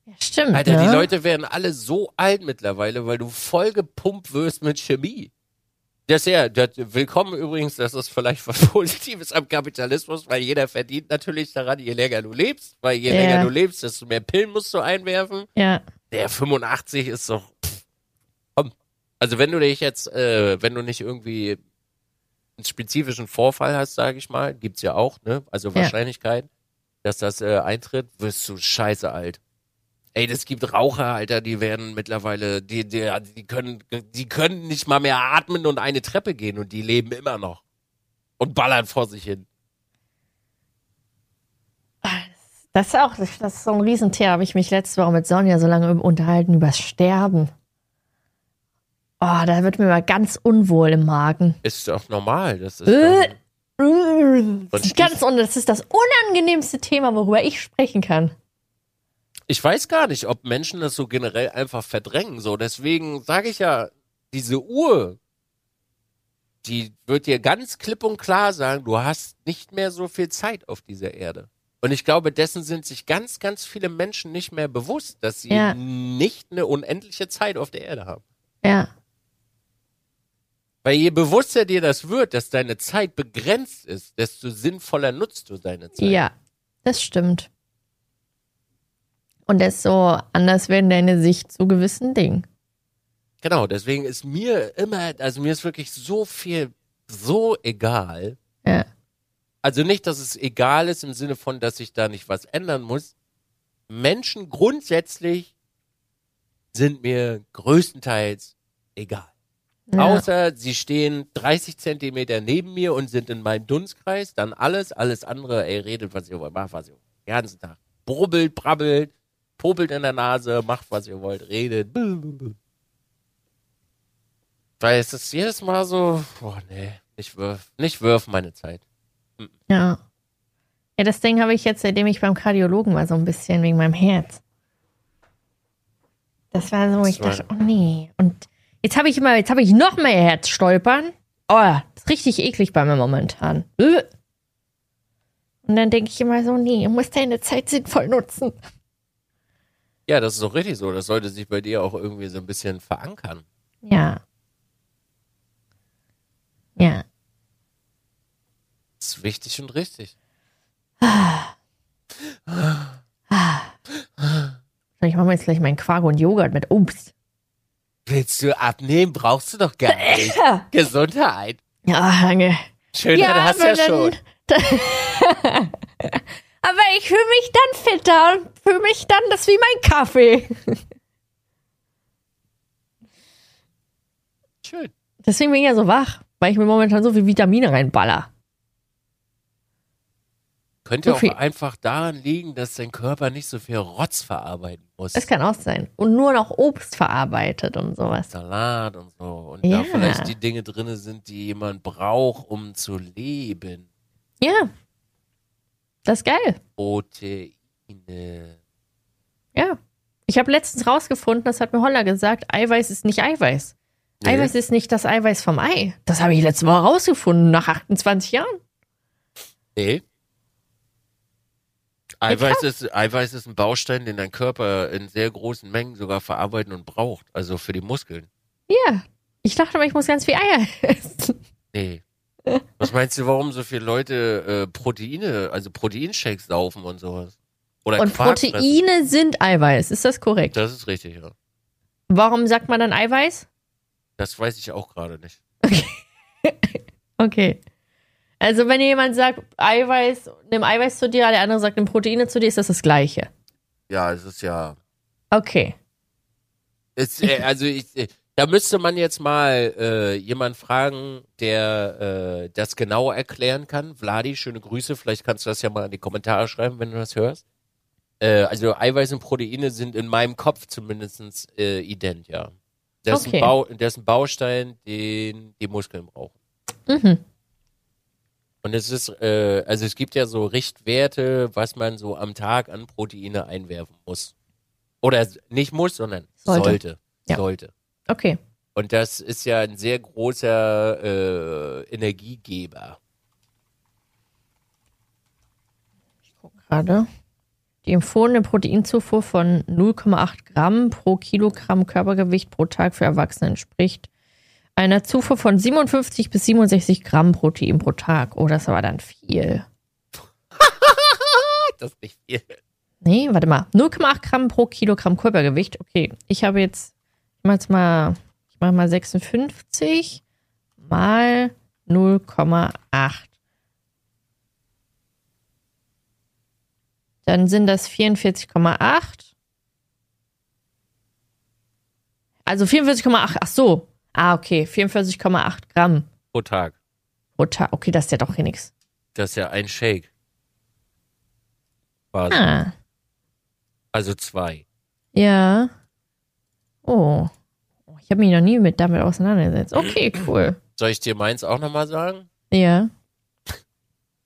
Ja, stimmt. Alter, ne? die Leute werden alle so alt mittlerweile, weil du voll gepumpt wirst mit Chemie. Das ja, das, willkommen übrigens, das ist vielleicht was Positives am Kapitalismus, weil jeder verdient natürlich daran, je länger du lebst, weil je Ja. länger du lebst, desto mehr Pillen musst du einwerfen. Ja. Der 85 ist doch, pff, komm. Also wenn du dich jetzt, äh, wenn du nicht irgendwie einen spezifischen Vorfall hast, sage ich mal, gibt's ja auch, ne? Also Wahrscheinlichkeit, dass das äh, eintritt, wirst du scheiße alt. Ey, das gibt Raucher, Alter, die werden mittlerweile, die, die, die können, die können nicht mal mehr atmen und eine Treppe gehen und die leben immer noch. Und ballern vor sich hin. Das ist auch, das ist so ein Riesenthema. Habe ich mich letzte Woche mit Sonja so lange unterhalten übers Sterben. Oh, da wird mir mal ganz unwohl im Magen. Ist doch normal. Das ist Äh. doch, Das ist ganz un das ist das unangenehmste Thema, worüber ich sprechen kann. ich weiß gar nicht, ob Menschen das so generell einfach verdrängen. So, deswegen sage ich ja, diese Uhr, die wird dir ganz klipp und klar sagen, du hast nicht mehr so viel Zeit auf dieser Erde. Und ich glaube, dessen sind sich ganz, ganz viele Menschen nicht mehr bewusst, dass sie Ja. nicht eine unendliche Zeit auf der Erde haben. Ja. Weil je bewusster dir das wird, dass deine Zeit begrenzt ist, desto sinnvoller nutzt du deine Zeit. Ja, das stimmt. Und desto anders werden deine Sicht zu gewissen Dingen. Genau, deswegen ist mir immer, also mir ist wirklich so viel so egal, Ja. Also nicht, dass es egal ist im Sinne von, dass ich da nicht was ändern muss. Menschen grundsätzlich sind mir größtenteils egal. Ja. Außer sie stehen 30 Zentimeter neben mir und sind in meinem Dunstkreis, dann alles, alles andere, ey, redet, was ihr wollt, macht, was ihr wollt. Den ganzen Tag. Brubbelt, brabbelt, popelt in der Nase, macht, was ihr wollt, redet. Weil es ist jedes Mal so, boah, nee, nicht wirf, nicht wirf meine Zeit. Ja. Ja, das Ding habe ich jetzt, seitdem ich beim Kardiologen war, so ein bisschen wegen meinem Herz. Das war so, Das ich war- dachte, oh nee. Und jetzt habe ich immer, jetzt habe ich noch mehr Herzstolpern. Oh, das ist richtig eklig bei mir momentan. Äh. Und dann denke ich immer so, nee, du musst deine Zeit sinnvoll nutzen. Ja, das ist doch richtig so. Das sollte sich bei dir auch irgendwie so ein bisschen verankern. Ja. Ja. Das ist wichtig und richtig. Ich mache mir jetzt gleich meinen Quark und Joghurt mit Obst. Willst du abnehmen? Brauchst du doch gar nicht. Gesundheit. Ja, danke. Schönheit hast du ja schon. aber ich fühle mich dann fitter und fühle mich dann, das wie mein Kaffee. Schön. Deswegen bin ich ja so wach, weil ich mir momentan so viel Vitamine reinballer. Könnte viel- auch einfach daran liegen, dass dein Körper nicht so viel Rotz verarbeiten muss. Das kann auch sein. Und nur noch Obst verarbeitet und sowas. Salat und so. Und Ja. da vielleicht die Dinge drin sind, die jemand braucht, um zu leben. Ja. Das ist geil. Proteine. Ja. Ich habe letztens rausgefunden, das hat mir Holler gesagt, Eiweiß ist nicht Eiweiß. Nee. Eiweiß ist nicht das Eiweiß vom Ei. Das habe ich letztes Mal rausgefunden, nach 28 Jahren. Nee. Eiweiß ist, Eiweiß ist ein Baustein, den dein Körper in sehr großen Mengen sogar verarbeiten und braucht. Also für die Muskeln. Ja. Ich dachte aber, ich muss ganz viel Eier essen. Nee. Was meinst du, warum so viele Leute äh, Proteine, also Proteinshakes saufen und sowas? Oder Und Quark fressen? Proteine sind Eiweiß. Ist das korrekt? Das ist richtig, ja. Warum sagt man dann Eiweiß? Das weiß ich auch gerade nicht. Okay. Also wenn jemand sagt Eiweiß, nimm Eiweiß zu dir, der andere sagt nimm Proteine zu dir, ist das das Gleiche. Ja, es ist ja. Okay. Es, äh, also ich, äh, da müsste man jetzt mal äh, jemand fragen, der äh, das genau erklären kann. Vladi, schöne Grüße. Vielleicht kannst du das ja mal in die Kommentare schreiben, wenn du das hörst. Äh, also Eiweiß und Proteine sind in meinem Kopf zumindest äh, ident, ja. Das, ist Okay. ein Bau, das ist ein Baustein, den die Muskeln brauchen. Mhm. Und es ist, äh, also es gibt ja so Richtwerte, was man so am Tag an Proteine einwerfen muss. Oder nicht muss, sondern Sollte. sollte. Ja. Sollte. Okay. Und das ist ja ein sehr großer äh, Energiegeber. Gerade. Die empfohlene Proteinzufuhr von 0,8 Gramm pro Kilogramm Körpergewicht pro Tag für Erwachsene entspricht einer Zufuhr von 57 bis 67 Gramm Protein pro Tag. Oh, das war dann viel. Das ist nicht viel. Nee, warte mal. 0,8 Gramm pro Kilogramm Körpergewicht. Okay, ich habe jetzt, ich mache jetzt mal, ich mache mal 56 mal 0,8. Dann sind das 44,8. Also 44,8. Ach so. Ah, okay. 44,8 Gramm Pro Tag. pro Tag. Okay, das ist ja doch hier nichts. Das ist ja ein Shake. Quasi. Ah, Also zwei. ja. Oh. Oh, Ich habe mich noch nie mit damit auseinandergesetzt. Okay, cool. Soll ich dir meins auch nochmal sagen? Ja.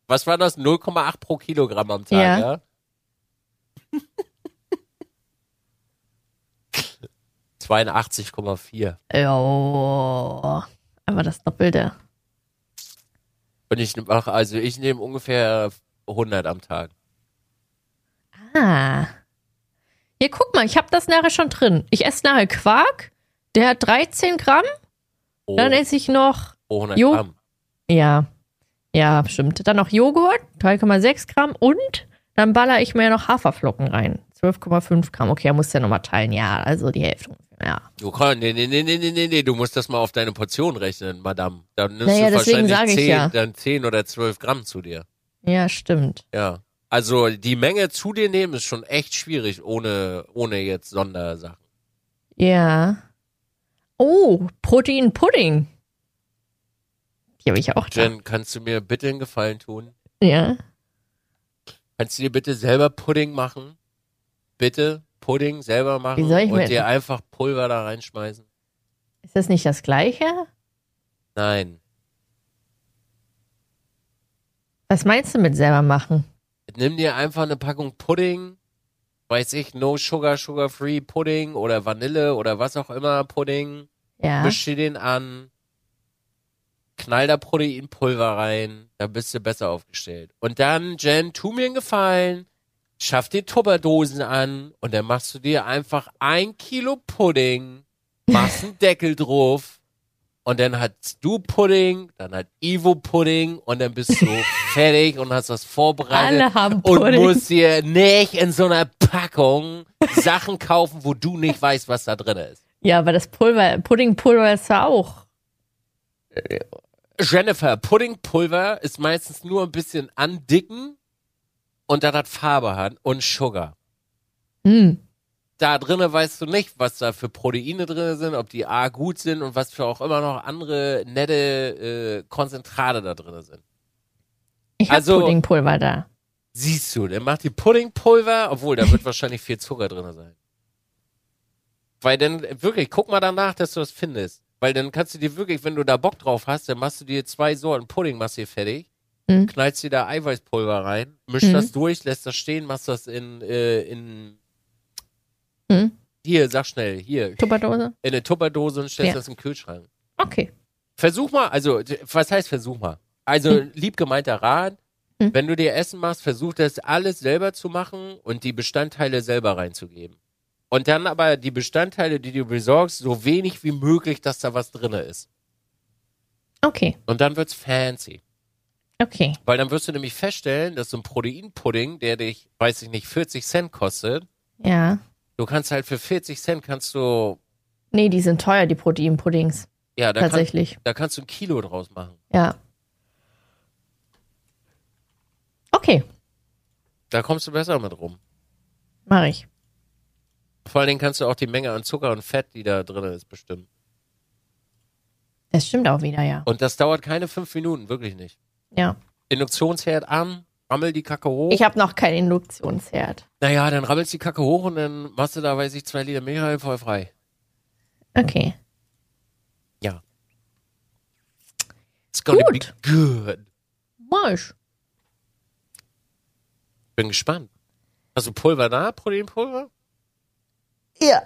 Was war das? 0,8 pro Kilogramm am Tag, Ja. ja? 82,4. Ja. Aber das Doppelte. Und ich mache, also ich nehme ungefähr 100 am Tag. Ah. Hier, guck mal, ich habe das nachher schon drin. Ich esse nachher Quark. Der hat 13 Gramm. Pro, Dann esse ich noch, pro 100 Jo. Gramm. ja, ja, stimmt. Dann noch Joghurt, 3,6 Gramm. Und dann baller ich mir noch Haferflocken rein. 12,5 Gramm. Okay, er muss ja nochmal teilen. Ja, also die Hälfte. Ja. Du kannst, nee, nee, nee, nee, nee, nee, du musst das mal auf deine Portion rechnen, Madame. Dann nimmst Naja, du wahrscheinlich 10, ja. dann 10 oder 12 Gramm zu dir. Ja, stimmt. Ja. Also die Menge zu dir nehmen ist schon echt schwierig, ohne, ohne jetzt Sondersachen. Ja. Oh, Proteinpudding. Die habe ich auch da. Jen, kannst du mir bitte einen Gefallen tun? Ja. Kannst du dir bitte selber Pudding machen? Bitte Pudding selber machen Wie soll ich und mir- dir einfach Pulver da reinschmeißen? Ist das nicht das gleiche? Nein. Was meinst du mit selber machen? Nimm dir einfach eine Packung Pudding, weiß ich, no sugar, sugar free Pudding oder Vanille oder was auch immer Pudding. Ja. Misch dir den an, knall da Proteinpulver rein, da bist du besser aufgestellt. Und dann, Jen, tu mir einen Gefallen, schaff dir Tupperdosen an und dann machst du dir einfach ein Kilo Pudding, machst einen Deckel drauf und dann hast du Pudding, dann hat Ivo Pudding und dann bist du fertig und hast das vorbereitet Alle haben und Pudding. musst dir nicht in so einer Packung Sachen kaufen, wo du nicht weißt, was da drin ist. Ja, aber das Pulver, Puddingpulver ist ja auch. Jennifer, Puddingpulver ist meistens nur ein bisschen andicken und dann hat Farbe hat und Sugar. Hm. Da drinnen weißt du nicht, was da für Proteine drin sind, ob die A gut sind und was für auch immer noch andere nette äh, Konzentrate da drin sind. Ich habe Also- Puddingpulver da. Siehst du, dann macht die Puddingpulver, obwohl da wird wahrscheinlich viel Zucker drin sein. Weil dann, wirklich, guck mal danach, dass du das findest. Weil dann kannst du dir wirklich, wenn du da Bock drauf hast, dann machst du dir zwei Sorten Pudding, machst dir fertig, Mhm. knallst dir da Eiweißpulver rein, mischst Mhm. das durch, lässt das stehen, machst das in, äh, in, Hm? hier, sag schnell, hier, Tupperdose? in eine Tupperdose und stellst Ja. das in den Kühlschrank. Okay. Versuch mal, also, was heißt versuch mal? Also, lieb gemeinter Rat, Hm. wenn du dir Essen machst, versuch das alles selber zu machen und die Bestandteile selber reinzugeben. Und dann aber die Bestandteile, die du besorgst, so wenig wie möglich, dass da was drinne ist. Okay. Und dann wird's fancy. Okay. Weil dann wirst du nämlich feststellen, dass so ein Proteinpudding, der dich, weiß ich nicht, 40 Cent kostet, Ja. du kannst halt für 40 Cent kannst du, Nee, die sind teuer, die Proteinpuddings. ja, da, kann, Tatsächlich. da kannst du ein Kilo draus machen. Ja. Okay, Da kommst du besser mit rum. mache ich. Vor allen Dingen kannst du auch die Menge an Zucker und Fett, die da drin ist, bestimmen. Das stimmt auch wieder, ja. Und das dauert keine fünf Minuten, wirklich nicht. Ja. Induktionsherd an, rammel die Kacke hoch. Ich habe noch keinen Induktionsherd. naja, dann rammelst die Kacke hoch und dann machst du da, weiß ich, zwei Liter rein, voll frei. Okay. Ja. It's gonna Gut. be good. Marsch. Bin gespannt. Hast du Pulver da? Proteinpulver? Ja.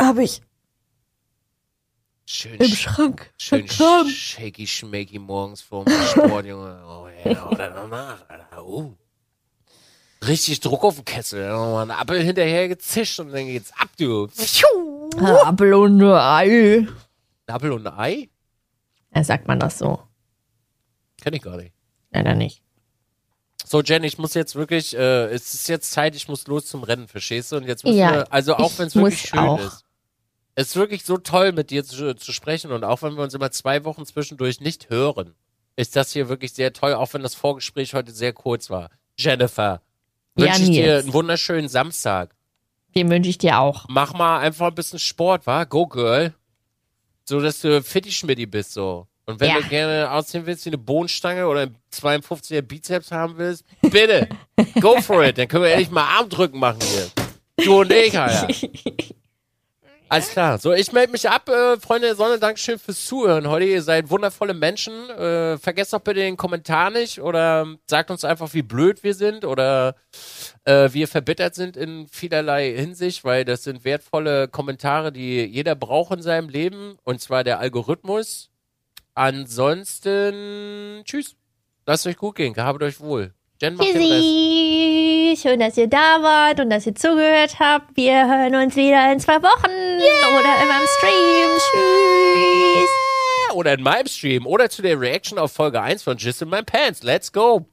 Habe ich Schön, im sch- Schrank. schön vergraben. shaky schmaky morgens vorm Sport, Junge. Oh, ja, oder danach, Alter. Oh. Richtig Druck auf den Kessel. Dann noch mal einen Apfel hinterher gezischt und dann geht's ab, du. Apfel und Ei. Ein Apfel und ein Ei? Ja, sagt man das so? Kenn ich gar nicht. Leider nicht. So, Jen, ich muss jetzt wirklich, äh, es ist jetzt Zeit, ich muss los zum Rennen, verstehst du? Und jetzt müssen Ja, wir, also auch ich wenn es wirklich muss schön auch. ist. Es ist wirklich so toll, mit dir zu, zu sprechen und auch wenn wir uns immer zwei Wochen zwischendurch nicht hören, ist das hier wirklich sehr toll, auch wenn das Vorgespräch heute sehr kurz war. Jennifer, Ja, wünsche ich dir einen wunderschönen Samstag. Den wünsche ich dir auch. Mach mal einfach ein bisschen Sport, wa? Go, Girl. So, dass du Fitti-Schmitti bist, so. Und wenn Ja. du gerne aussehen willst wie eine Bohnenstange oder ein 52er Bizeps haben willst, bitte, go for it. Dann können wir endlich mal Armdrücken machen hier. Du und ich, Alter. Alles klar. So, ich melde mich ab, äh, Freunde der Sonne. Dankeschön fürs Zuhören heute. Ihr seid wundervolle Menschen. Äh, vergesst doch bitte den Kommentar nicht oder sagt uns einfach, wie blöd wir sind oder äh, wir verbittert sind in vielerlei Hinsicht, weil das sind wertvolle Kommentare, die jeder braucht in seinem Leben und zwar der Algorithmus. Ansonsten, tschüss. Lasst euch gut gehen, gehabt euch wohl. Jen macht. Tschüssi. Schön, dass ihr da wart und dass ihr zugehört habt. Wir hören uns wieder in zwei Wochen oder in meinem Stream. Tschüss. Oder in meinem Stream oder zu der Reaction auf Folge 1 von Just in My Pants. Let's go.